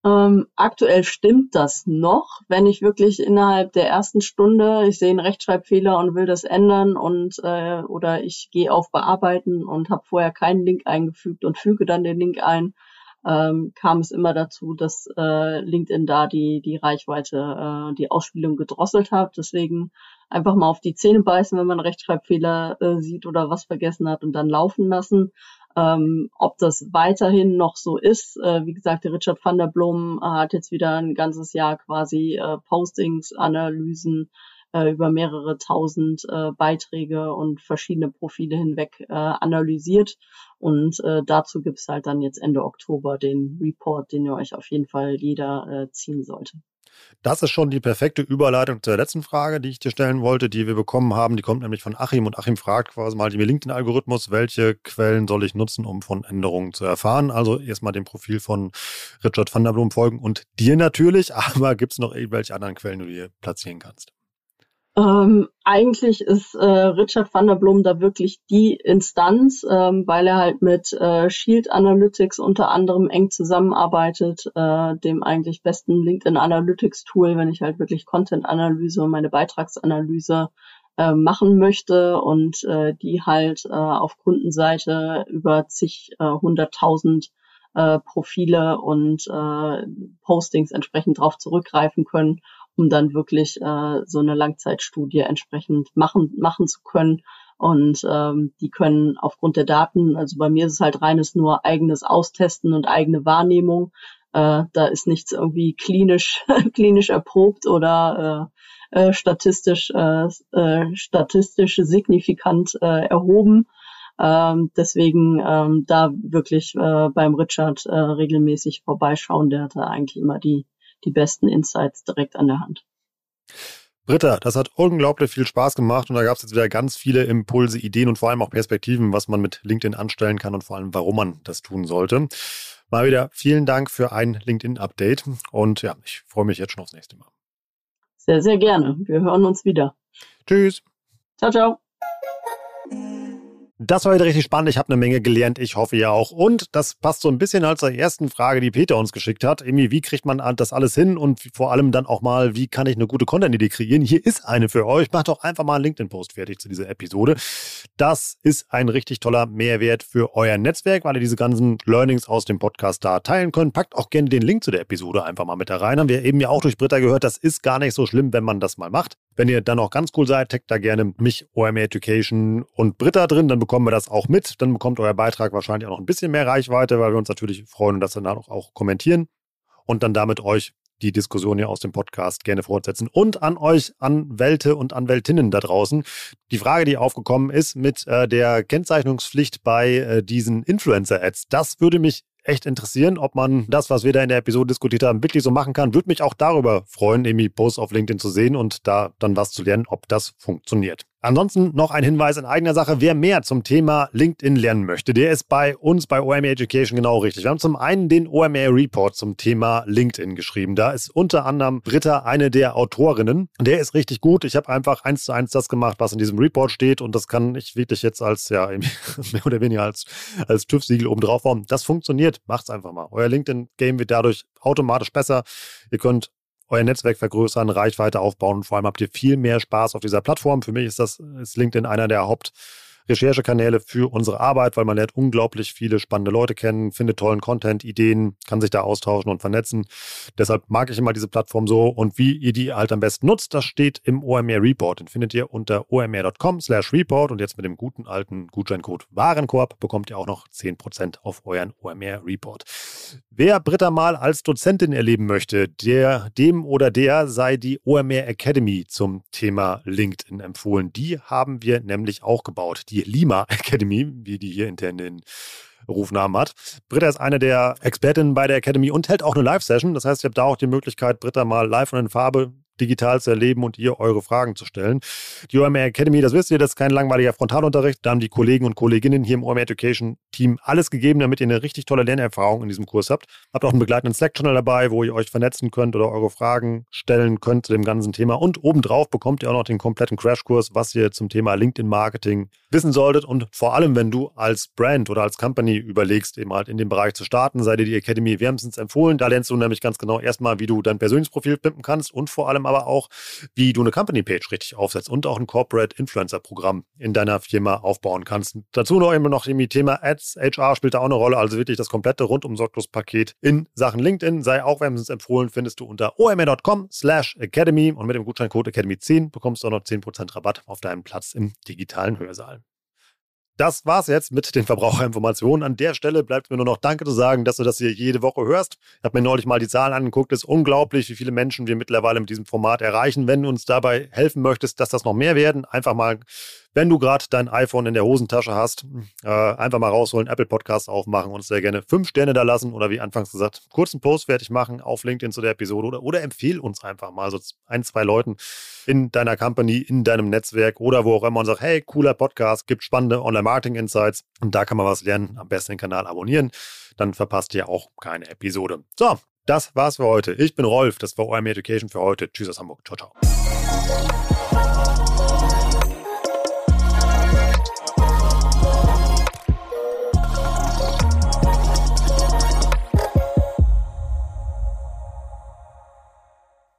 Ähm, aktuell stimmt das noch, wenn ich wirklich innerhalb der ersten Stunde, ich sehe einen Rechtschreibfehler und will das ändern und äh, oder ich gehe auf Bearbeiten und habe vorher keinen Link eingefügt und füge dann den Link ein, ähm, kam es immer dazu, dass äh, LinkedIn da die die Reichweite, äh, die Ausspielung gedrosselt hat. Deswegen einfach mal auf die Zähne beißen, wenn man Rechtschreibfehler äh, sieht oder was vergessen hat und dann laufen lassen. Ähm, ob das weiterhin noch so ist, äh, wie gesagt, der Richard van der Blom äh, hat jetzt wieder ein ganzes Jahr quasi äh, Postings, Analysen äh, über mehrere tausend äh, Beiträge und verschiedene Profile hinweg äh, analysiert. Und äh, dazu gibt's halt dann jetzt Ende Oktober den Report, den ihr euch auf jeden Fall jeder äh, ziehen sollte. Das ist schon die perfekte Überleitung zur letzten Frage, die ich dir stellen wollte, die wir bekommen haben. Die kommt nämlich von Achim und Achim fragt quasi mal den LinkedIn-Algorithmus, welche Quellen soll ich nutzen, um von Änderungen zu erfahren? Also erstmal dem Profil von Richard van der Blom folgen und dir natürlich, aber gibt es noch irgendwelche anderen Quellen, die du hier platzieren kannst? Ähm, eigentlich ist äh, Richard van der Blom da wirklich die Instanz, ähm, weil er halt mit äh, Shield Analytics unter anderem eng zusammenarbeitet, äh, dem eigentlich besten LinkedIn Analytics Tool, wenn ich halt wirklich Content-Analyse und meine Beitragsanalyse äh, machen möchte und äh, die halt äh, auf Kundenseite über zig äh, hunderttausend äh, Profile und äh, Postings entsprechend drauf zurückgreifen können um dann wirklich äh, so eine Langzeitstudie entsprechend machen, machen zu können. Und ähm, die können aufgrund der Daten, also bei mir ist es halt reines nur eigenes Austesten und eigene Wahrnehmung. Äh, da ist nichts irgendwie klinisch, klinisch erprobt oder äh, äh, statistisch, äh, äh, statistisch signifikant äh, erhoben. Ähm, deswegen ähm, da wirklich äh, beim Richard äh, regelmäßig vorbeischauen. Der hat da eigentlich immer die die besten Insights direkt an der Hand. Britta, das hat unglaublich viel Spaß gemacht und da gab es jetzt wieder ganz viele Impulse, Ideen und vor allem auch Perspektiven, was man mit LinkedIn anstellen kann und vor allem, warum man das tun sollte. Mal wieder vielen Dank für ein LinkedIn-Update und ja, ich freue mich jetzt schon aufs nächste Mal. Sehr, sehr gerne. Wir hören uns wieder. Tschüss. Ciao, ciao. Das war wieder richtig spannend. Ich habe eine Menge gelernt. Ich hoffe ja auch. Und das passt so ein bisschen halt zur ersten Frage, die Peter uns geschickt hat. Irgendwie, wie kriegt man das alles hin? Und vor allem dann auch mal, wie kann ich eine gute Content-Idee kreieren? Hier ist eine für euch. Macht doch einfach mal einen LinkedIn-Post fertig zu dieser Episode. Das ist ein richtig toller Mehrwert für euer Netzwerk, weil ihr diese ganzen Learnings aus dem Podcast da teilen könnt. Packt auch gerne den Link zu der Episode einfach mal mit da rein. Haben wir eben ja auch durch Britta gehört, das ist gar nicht so schlimm, wenn man das mal macht. Wenn ihr dann auch ganz cool seid, taggt da gerne mich, OMR Education und Britta drin, dann bekommen wir das auch mit. Dann bekommt euer Beitrag wahrscheinlich auch noch ein bisschen mehr Reichweite, weil wir uns natürlich freuen und das dann auch, auch kommentieren und dann damit euch die Diskussion hier aus dem Podcast gerne fortsetzen. Und an euch Anwälte und Anwältinnen da draußen. Die Frage, die aufgekommen ist mit äh, der Kennzeichnungspflicht bei äh, diesen Influencer-Ads, das würde mich echt interessieren, ob man das, was wir da in der Episode diskutiert haben, wirklich so machen kann. Würde mich auch darüber freuen, irgendwie Posts auf LinkedIn zu sehen und da dann was zu lernen, ob das funktioniert. Ansonsten noch ein Hinweis in eigener Sache. Wer mehr zum Thema LinkedIn lernen möchte, der ist bei uns bei OMR Education genau richtig. Wir haben zum einen den OMR Report zum Thema LinkedIn geschrieben. Da ist unter anderem Britta eine der Autorinnen. Der ist richtig gut. Ich habe einfach eins zu eins das gemacht, was in diesem Report steht und das kann ich wirklich jetzt als, ja, mehr oder weniger als, als TÜV-Siegel oben drauf haben. Das funktioniert. Macht's einfach mal. Euer LinkedIn-Game wird dadurch automatisch besser. Ihr könnt euer Netzwerk vergrößern, Reichweite aufbauen und vor allem habt ihr viel mehr Spaß auf dieser Plattform. Für mich ist das ist LinkedIn einer der Haupt Recherchekanäle für unsere Arbeit, weil man lernt unglaublich viele spannende Leute kennen, findet tollen Content, Ideen, kann sich da austauschen und vernetzen. Deshalb mag ich immer diese Plattform so und wie ihr die halt am besten nutzt, das steht im OMR Report. Den findet ihr unter omr.com slash report und jetzt mit dem guten alten Gutscheincode Warenkorb bekommt ihr auch noch 10% auf euren OMR Report. Wer Britta mal als Dozentin erleben möchte, der, dem oder der sei die OMR Academy zum Thema LinkedIn empfohlen. Die haben wir nämlich auch gebaut. Die Lima Academy, wie die hier intern den Rufnamen hat. Britta ist eine der Expertinnen bei der Academy und hält auch eine Live-Session. Das heißt, ihr habt da auch die Möglichkeit, Britta mal live und in Farbe digital zu erleben und ihr eure Fragen zu stellen. Die OMR Academy, das wisst ihr, das ist kein langweiliger Frontalunterricht. Da haben die Kollegen und Kolleginnen hier im OMR Education Team alles gegeben, damit ihr eine richtig tolle Lernerfahrung in diesem Kurs habt. Habt auch einen begleitenden Slack-Channel dabei, wo ihr euch vernetzen könnt oder eure Fragen stellen könnt zu dem ganzen Thema. Und obendrauf bekommt ihr auch noch den kompletten Crashkurs, was ihr zum Thema LinkedIn-Marketing wissen solltet. Und vor allem, wenn du als Brand oder als Company überlegst, eben halt in dem Bereich zu starten, sei dir die Academy wärmstens empfohlen. Da lernst du nämlich ganz genau erstmal, wie du dein persönliches Profil pimpen kannst und vor allem aber auch, wie du eine Company Page richtig aufsetzt und auch ein Corporate Influencer Programm in deiner Firma aufbauen kannst. Dazu noch immer noch irgendwie Thema Ads, HR spielt da auch eine Rolle, also wirklich das komplette rundum sorglos Paket in Sachen LinkedIn sei auch wärmstens empfohlen, findest du unter omr.com slash academy und mit dem Gutscheincode Academy10 bekommst du auch noch 10% Rabatt auf deinen Platz im digitalen Hörsaal. Das war's jetzt mit den Verbraucherinformationen. An der Stelle bleibt mir nur noch Danke zu sagen, dass du das hier jede Woche hörst. Ich habe mir neulich mal die Zahlen angeguckt. Es ist unglaublich, wie viele Menschen wir mittlerweile mit diesem Format erreichen. Wenn du uns dabei helfen möchtest, dass das noch mehr werden, einfach mal wenn du gerade dein iPhone in der Hosentasche hast, äh, einfach mal rausholen, Apple Podcast aufmachen und sehr gerne fünf Sterne da lassen oder wie anfangs gesagt, kurzen Post fertig machen auf LinkedIn zu der Episode oder, oder empfehl uns einfach mal so ein, zwei Leuten in deiner Company, in deinem Netzwerk oder wo auch immer und sag, hey, cooler Podcast, gibt spannende Online-Marketing-Insights und da kann man was lernen. Am besten den Kanal abonnieren, dann verpasst ihr auch keine Episode. So, das war's für heute. Ich bin Rolf, das war OMR Education für heute. Tschüss aus Hamburg. Ciao, ciao.